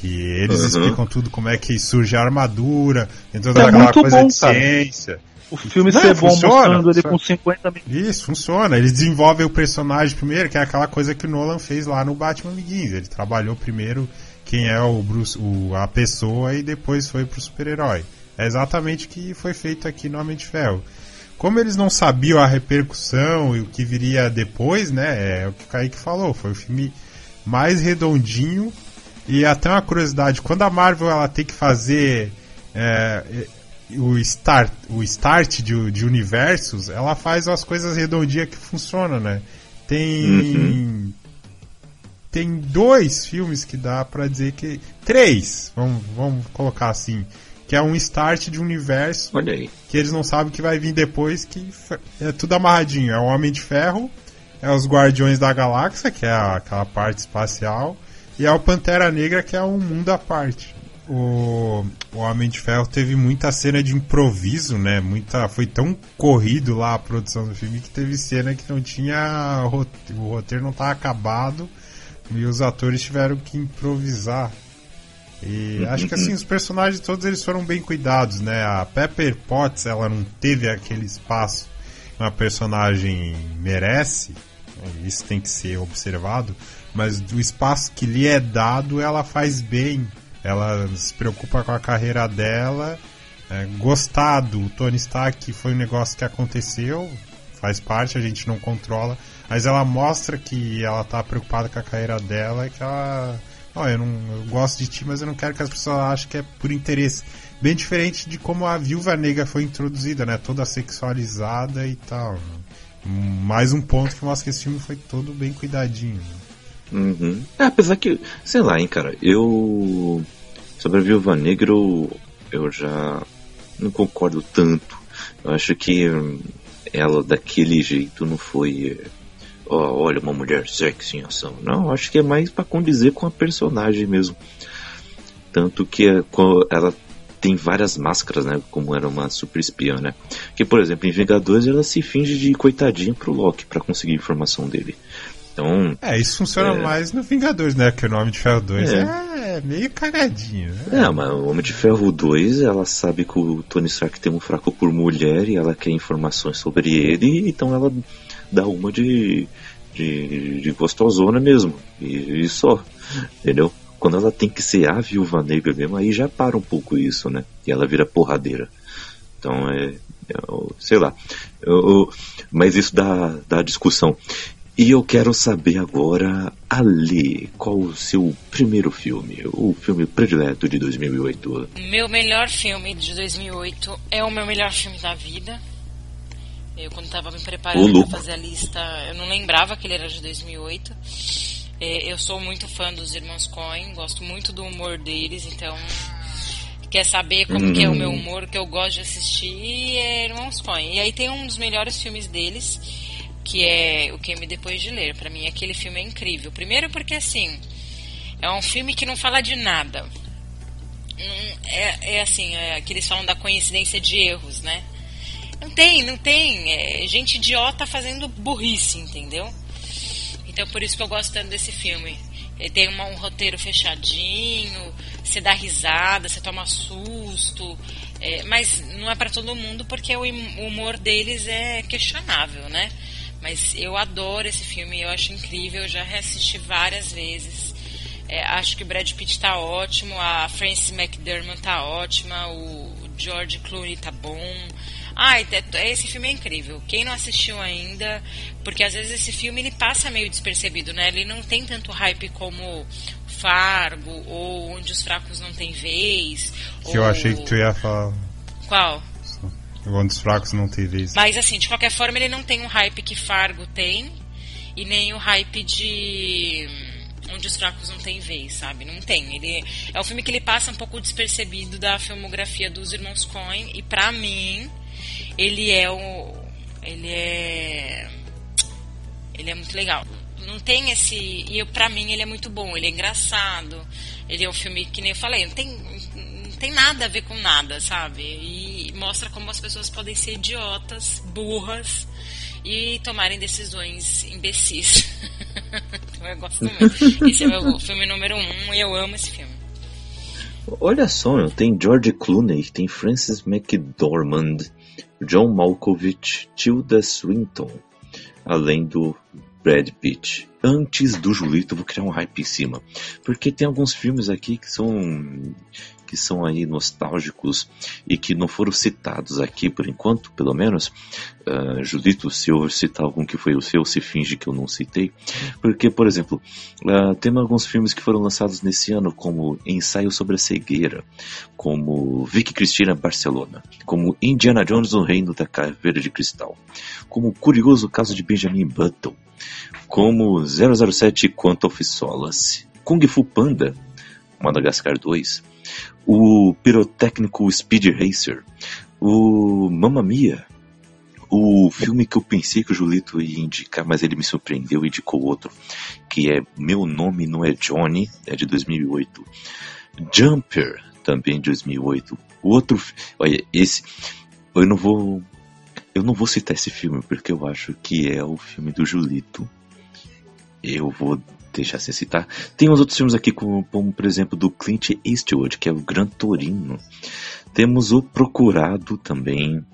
Que eles Uhum. explicam tudo como é que surge a armadura, tem toda É aquela coisa bom, de cara. ciência. O filme Não, ser bom funciona, mostrando ele com 50 minutos. Isso, funciona. Eles desenvolvem o personagem primeiro, que é aquela coisa que o Nolan fez lá no Batman Begins. Ele trabalhou primeiro quem é o Bruce, o, a pessoa e depois foi pro super-herói. É exatamente o que foi feito aqui no Homem de Ferro. Como eles não sabiam a repercussão e o que viria depois, né? É o que o Kaique falou. Foi o filme mais redondinho. E até uma curiosidade, quando a Marvel ela tem que fazer é, o start, o start de, de, universos, ela faz as coisas redondinhas que funcionam, né? Tem. Uhum. Tem dois filmes que dá para dizer que. Três, vamos, vamos colocar assim. Que é um start de universo. Olha aí. Que eles não sabem o que vai vir depois, que é tudo amarradinho. É o Homem de Ferro, é os Guardiões da Galáxia, que é aquela parte espacial, e é o Pantera Negra, que é um mundo à parte o, o Homem de Ferro teve muita cena de improviso, né? Muita, foi tão corrido lá a produção do filme que teve cena que não tinha. O roteiro não estava acabado e os atores tiveram que improvisar. E acho que assim, os personagens todos eles foram bem cuidados, né? A Pepper Potts, ela não teve aquele espaço que uma personagem merece, isso tem que ser observado, mas do espaço que lhe é dado, ela faz bem ela se preocupa com a carreira dela. É, gostar do Tony Stark foi um negócio que aconteceu, faz parte, a gente não controla, mas ela mostra que ela tá preocupada com a carreira dela e que ela. Ó, eu, não, eu gosto de ti, mas eu não quero que as pessoas achem que é por interesse. Bem diferente de como a Viúva Negra foi introduzida, né? Toda sexualizada e tal. Mais um ponto que mostra que esse filme foi todo bem cuidadinho. Uhum. É, apesar que, sei lá, hein, cara, eu Sobre a Viúva Negra eu, já não concordo tanto. Eu acho que ela daquele jeito não foi. Oh, olha, uma mulher sexy em ação. Não, acho que é mais para condizer com a personagem mesmo. Tanto que é ela tem várias máscaras, né? Como era uma super espiã, né? Que, por exemplo, em Vingadores ela se finge de coitadinha pro Loki para conseguir informação dele. Então. É, isso funciona é... mais no Vingadores, né? Que o nome de Ferro 2 é, é meio cagadinho, né? É, mas o Homem de Ferro 2, ela sabe que o Tony Stark tem um fraco por mulher e ela quer informações sobre ele, então ela dá uma de, de, de gostosona mesmo. E, e só, entendeu? Quando ela tem que ser a viúva negra mesmo, aí já para um pouco isso, né? E ela vira porradeira. Então é. é sei lá. Eu, mas isso dá, dá discussão. E eu quero saber agora, Ali, qual o seu primeiro filme, o filme predileto de 2008? Meu melhor filme de 2008 é o meu melhor filme da vida. Eu, quando estava me preparando para fazer a lista, eu não lembrava que ele era de 2008. É, eu sou muito fã dos Irmãos Coen, gosto muito do humor deles, então quer saber como hum. que é o meu humor, que eu gosto de assistir, é Irmãos Coen. E aí tem um dos melhores filmes deles, que é O Que Me Depois de Ler. Para mim, aquele filme é incrível. Primeiro porque, assim, é um filme que não fala de nada. É, é assim, é, aqueles falam da coincidência de erros, né? Não tem, não tem. É gente idiota fazendo burrice, entendeu? Então, por isso que eu gosto tanto desse filme. Ele tem uma, um roteiro fechadinho, você dá risada, você toma susto. É, mas não é para todo mundo porque o humor deles é questionável, né? Mas eu adoro esse filme, eu acho incrível, eu já reassisti várias vezes. É, acho que o Brad Pitt tá ótimo, a Frances McDermott tá ótima, o George Clooney tá bom. Ah, esse filme é incrível. Quem não assistiu ainda, porque às vezes esse filme ele passa meio despercebido, né? Ele não tem tanto hype como Fargo ou Onde os Fracos Não Têm Vez. Que ou... eu achei que tu ia falar. Qual? Onde os fracos não têm vez. Mas assim, de qualquer forma, ele não tem um hype que Fargo tem e nem o hype de onde os fracos não têm vez, sabe? Não tem. Ele é um filme que ele passa um pouco despercebido da filmografia dos irmãos Coen e para mim ele é o ele é ele é muito legal. Não tem esse e para mim ele é muito bom, ele é engraçado. Ele é um filme que nem eu falei, não tem não tem nada a ver com nada, sabe? E mostra como as pessoas podem ser idiotas, burras e tomarem decisões imbecis. então eu gosto muito. Esse é o meu filme número um e eu amo esse filme. Olha só, tem George Clooney, tem Frances McDormand, John Malkovich, Tilda Swinton, além do Brad Pitt. Antes do Julito, vou criar um hype em cima. Porque tem alguns filmes aqui que são que são aí nostálgicos e que não foram citados aqui por enquanto, pelo menos. Uh, Julito, se eu citar algum que foi o seu, se finge que eu não citei. Porque, por exemplo, uh, tem alguns filmes que foram lançados nesse ano, como Ensaio sobre a Cegueira, como Vicky Cristina Barcelona, como Indiana Jones no Reino da Caveira de Cristal, como Curioso Caso de Benjamin Button, como 007 Quanto of Solace, Kung Fu Panda, Madagascar 2, o pirotécnico Speed Racer, o Mamma Mia, o filme que eu pensei que o Julito ia indicar, mas ele me surpreendeu e indicou outro, que é Meu Nome Não É Johnny, é de 2008. Jumper, também de 2008. O outro, olha, esse, eu não vou, eu não vou citar esse filme porque eu acho que é o filme do Julito. Eu vou deixar sem citar. Tem uns outros filmes aqui, como, como por exemplo do Clint Eastwood, que é o Gran Torino. Temos O Procurado também.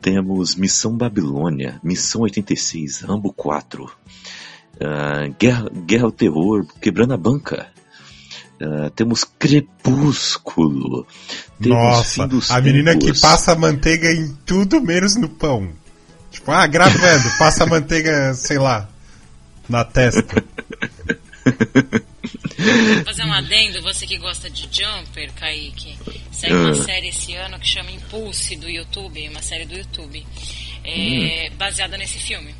Temos Missão Babilônia, Missão 86, Rambo 4. Uh, ah, Guerra, Guerra ao Terror, Quebrando a Banca. Uh, temos Crepúsculo. Temos Nossa, a menina que passa manteiga em tudo menos no pão. Tipo, ah, gravando, passa manteiga, sei lá, na testa. Vou fazer um adendo, você que gosta de Jumper, Kaique. Saiu uma ah. série esse ano que chama Impulse do YouTube, uma série do YouTube, é, hum. baseada nesse filme.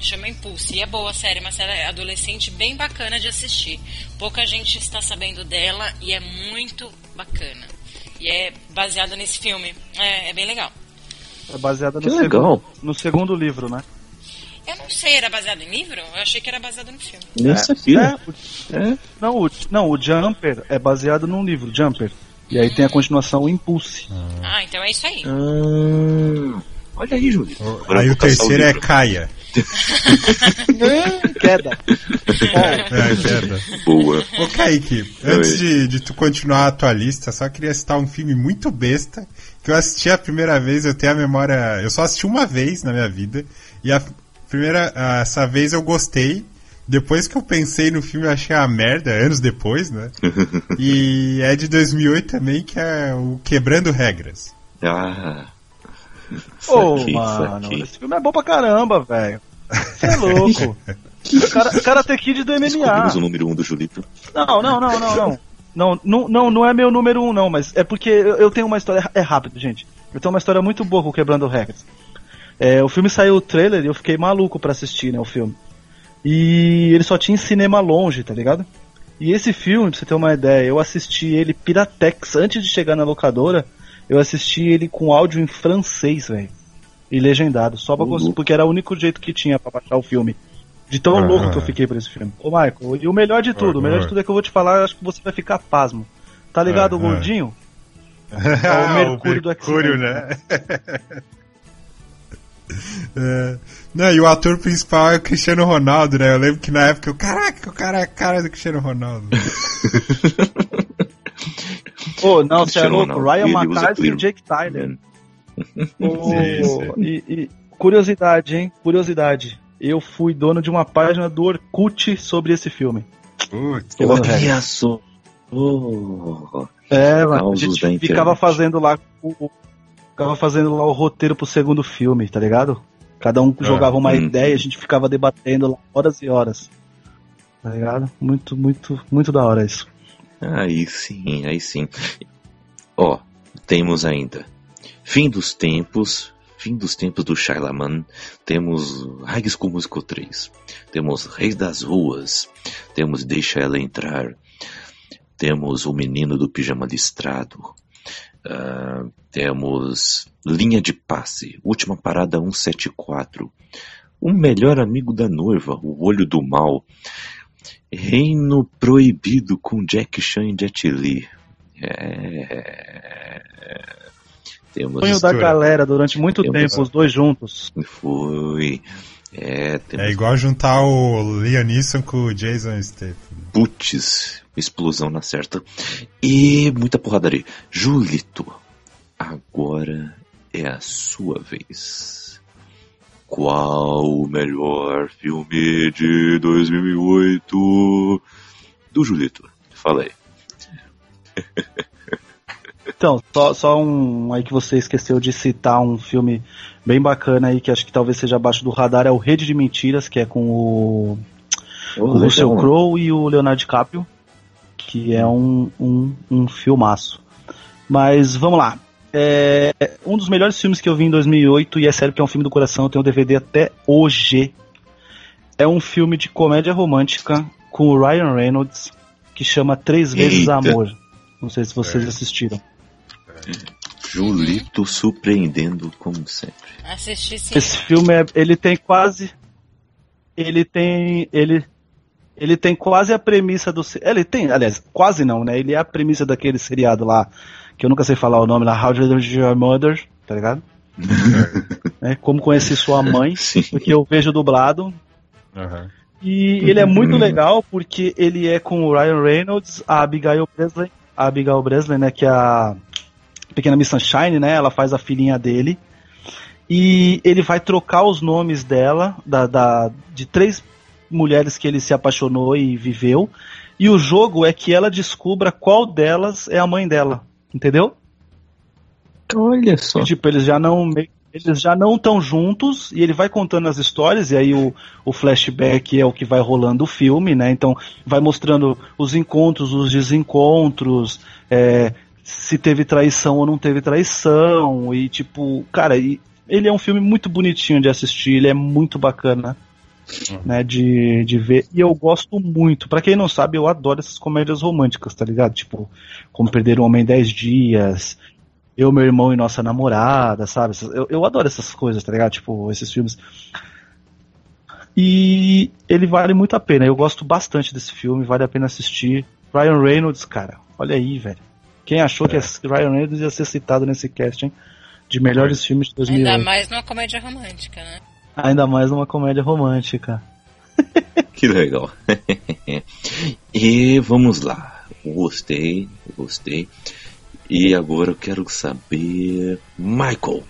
Chama Impulse. E é boa a série, uma série adolescente bem bacana de assistir. Pouca gente está sabendo dela e é muito bacana. E é baseada nesse filme. É, é bem legal. É baseada no, segundo, no segundo livro, né? Eu não sei, era baseado em livro? Eu achei que era baseado no filme. Nesse é, filme? É, é. Não, o, não, o Jumper é baseado num livro, Jumper. E aí hum. tem a continuação o Impulse. Ah, então é isso aí. Ah, olha aí, Júlio. Aí o terceiro é Caia. queda. É, queda. Boa. Ô, Kaique, antes de, de tu continuar a tua lista, só queria citar um filme muito besta que eu assisti a primeira vez, eu tenho a memória. Eu só assisti uma vez na minha vida. E a, Primeira, ah, essa vez eu gostei. Depois que eu pensei no filme, eu achei a merda, anos depois, né? e é de 2008 também, que é o Quebrando Regras. Ah. Ô, oh, mano, esse filme é bom pra caramba, velho. Você é louco. o cara, Karate Kid do MMA. Descobrimos o número 1 um do Julito. Não, não, não, não, não. Não, não, não, não é meu número 1, um, não, mas é porque eu, eu tenho uma história. É rápido, gente. Eu tenho uma história muito boa com Quebrando Regras. É, o filme saiu o trailer e eu fiquei maluco para assistir, né, o filme. E ele só tinha cinema longe, tá ligado? E esse filme, pra você ter uma ideia, eu assisti ele Piratex antes de chegar na locadora. Eu assisti ele com áudio em francês, velho. E legendado, só pra uhum. porque era o único jeito que tinha para baixar o filme. De tão uhum. louco que eu fiquei por esse filme. Ô, Michael, e o melhor de tudo, uhum. o melhor de tudo é que eu vou te falar, acho que você vai ficar pasmo. Tá ligado, o gordinho? É o Mercúrio, do X-Men. né? É. Não, e o ator principal é o Cristiano Ronaldo, né? Eu lembro que na época eu, caraca, o cara é a cara do Cristiano Ronaldo. Pô, oh, não, você é louco. Ryan McCarthy e Jake Tyler. oh, e, e, curiosidade, hein? Curiosidade. Eu fui dono de uma página do Orkut sobre esse filme. Putz, olha só. Oh. É, mano, a gente ficava fazendo lá o, ficava fazendo lá o roteiro pro segundo filme, tá ligado? Cada um jogava uma hum. ideia, a gente ficava debatendo lá horas e horas. Tá ligado? Muito, muito, muito da hora isso. Aí sim, aí sim. Ó, temos ainda Fim dos Tempos, Fim dos Tempos do Shyamalan, temos High School Musical 3, temos Reis das Ruas, temos Deixa Ela Entrar, temos O Menino do Pijama Listrado, Uh, temos Linha de Passe, Última Parada 174. O Melhor Amigo da Noiva, O Olho do Mal. Reino Proibido com Jack Chan e Jet Li. É... Temos... Sonho da galera durante muito temos... tempo, os dois juntos. Foi. É, temos... é igual juntar o Liam Neeson com o Jason Statham. Putz, explosão na certa. E muita porradaria. Julito, agora é a sua vez. Qual o melhor filme de 2008 do Julito? Fala aí. Então, só, só um aí que você esqueceu de citar um filme bem bacana aí, que acho que talvez seja abaixo do radar, é o Rede de Mentiras, que é com o, o Russell Crowe e o Leonardo DiCaprio, que é um, um, um filmaço. Mas vamos lá. É um dos melhores filmes que eu vi em 2008 e é sério que é um filme do coração, eu tenho um DVD até hoje. É um filme de comédia romântica com o Ryan Reynolds que chama Três Vezes Eita. Amor. Não sei se vocês assistiram. Julito surpreendendo como sempre. Assisti sim. Esse filme é, ele tem quase ele tem ele ele tem quase a premissa do se- ele tem, aliás, quase não, né? Ele é a premissa daquele seriado lá que eu nunca sei falar o nome lá, How to Lose Your Mother, tá ligado? É, como conheci sua mãe, Sim. porque eu vejo dublado. Aham. E ele é muito legal porque ele é com o Ryan Reynolds, a Abigail Breslin, a Abigail Breslin, né, que é a pequena Miss Sunshine, né? Ela faz a filhinha dele. E ele vai trocar os nomes dela, da, da- de três mulheres que ele se apaixonou e viveu. E o jogo é que ela descubra qual delas é a mãe dela. Entendeu? Olha só. Tipo, eles já não eles já não estão juntos e ele vai contando as histórias e aí o, o flashback é o que vai rolando o filme, né? Então vai mostrando os encontros, os desencontros, é, se teve traição ou não teve traição e tipo, cara, e ele é um filme muito bonitinho de assistir, ele é muito bacana. Né, de, de ver. E eu gosto muito. Pra quem não sabe, eu adoro essas comédias românticas, tá ligado? Tipo, Como Perder um Homem em 10 Dias, eu, meu irmão e nossa namorada, sabe? Eu, eu adoro essas coisas, tá ligado? Tipo, esses filmes. E ele vale muito a pena. Eu gosto bastante desse filme, vale a pena assistir. Ryan Reynolds, cara, olha aí, velho. Quem achou que Ryan Reynolds ia ser citado nesse casting de melhores filmes de 2008? Ainda mais numa comédia romântica, né? Ainda mais numa comédia romântica. Que legal. e vamos lá. Gostei, gostei. E agora eu quero saber, Michael,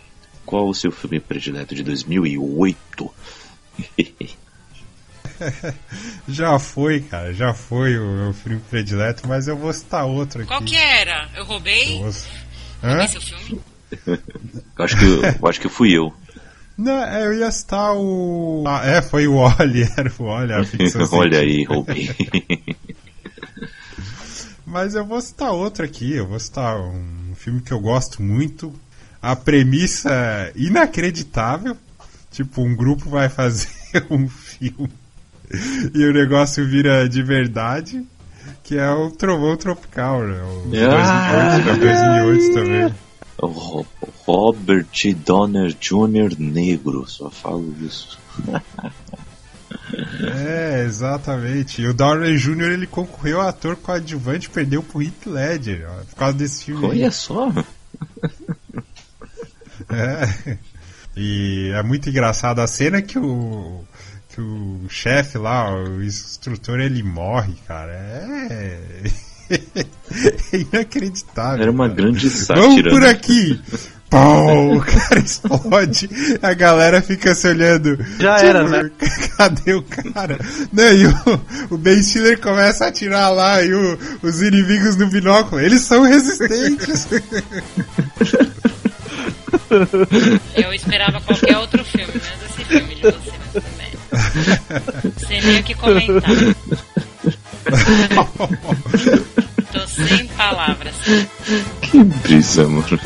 qual o seu filme predileto de 2008? Já foi, cara, já foi o meu filme predileto, mas eu vou citar outro aqui. Qual que era? Eu roubei? Eu vou- Hã? Esse é o filme? Eu acho que eu, acho que fui eu. Não, é, eu ia citar o. Ah, é, foi o Oli, era o Oli, a ficção Olha aí, roubei. Mas eu vou citar outro aqui, eu vou citar um filme que eu gosto muito. A premissa é inacreditável. Tipo, um grupo vai fazer um filme e o negócio vira de verdade. Que é o Trovão Tropical, né? O Ah! 2008, 2008 também. O Robert Donner Jr. negro, só falo isso. É, exatamente. E o Downey Jr. ele concorreu a ator coadjuvante e perdeu pro Heath Ledger, ó, por causa desse filme. aí. Olha só. É. E é muito engraçado a cena que o que o chefe lá, o instrutor, ele morre, cara. É, é inacreditável. Era uma cara. grande Vamos sátira. por né? aqui. Pau, o cara explode, a galera fica se olhando. Já era, né? Cadê o cara? Não, e o, o Ben Stiller começa a atirar lá e o- os inimigos no binóculo, eles são resistentes. Eu esperava qualquer outro filme, menos esse filme de você. Sem nem o que comentar. Tô sem palavras. Que brisa, mano.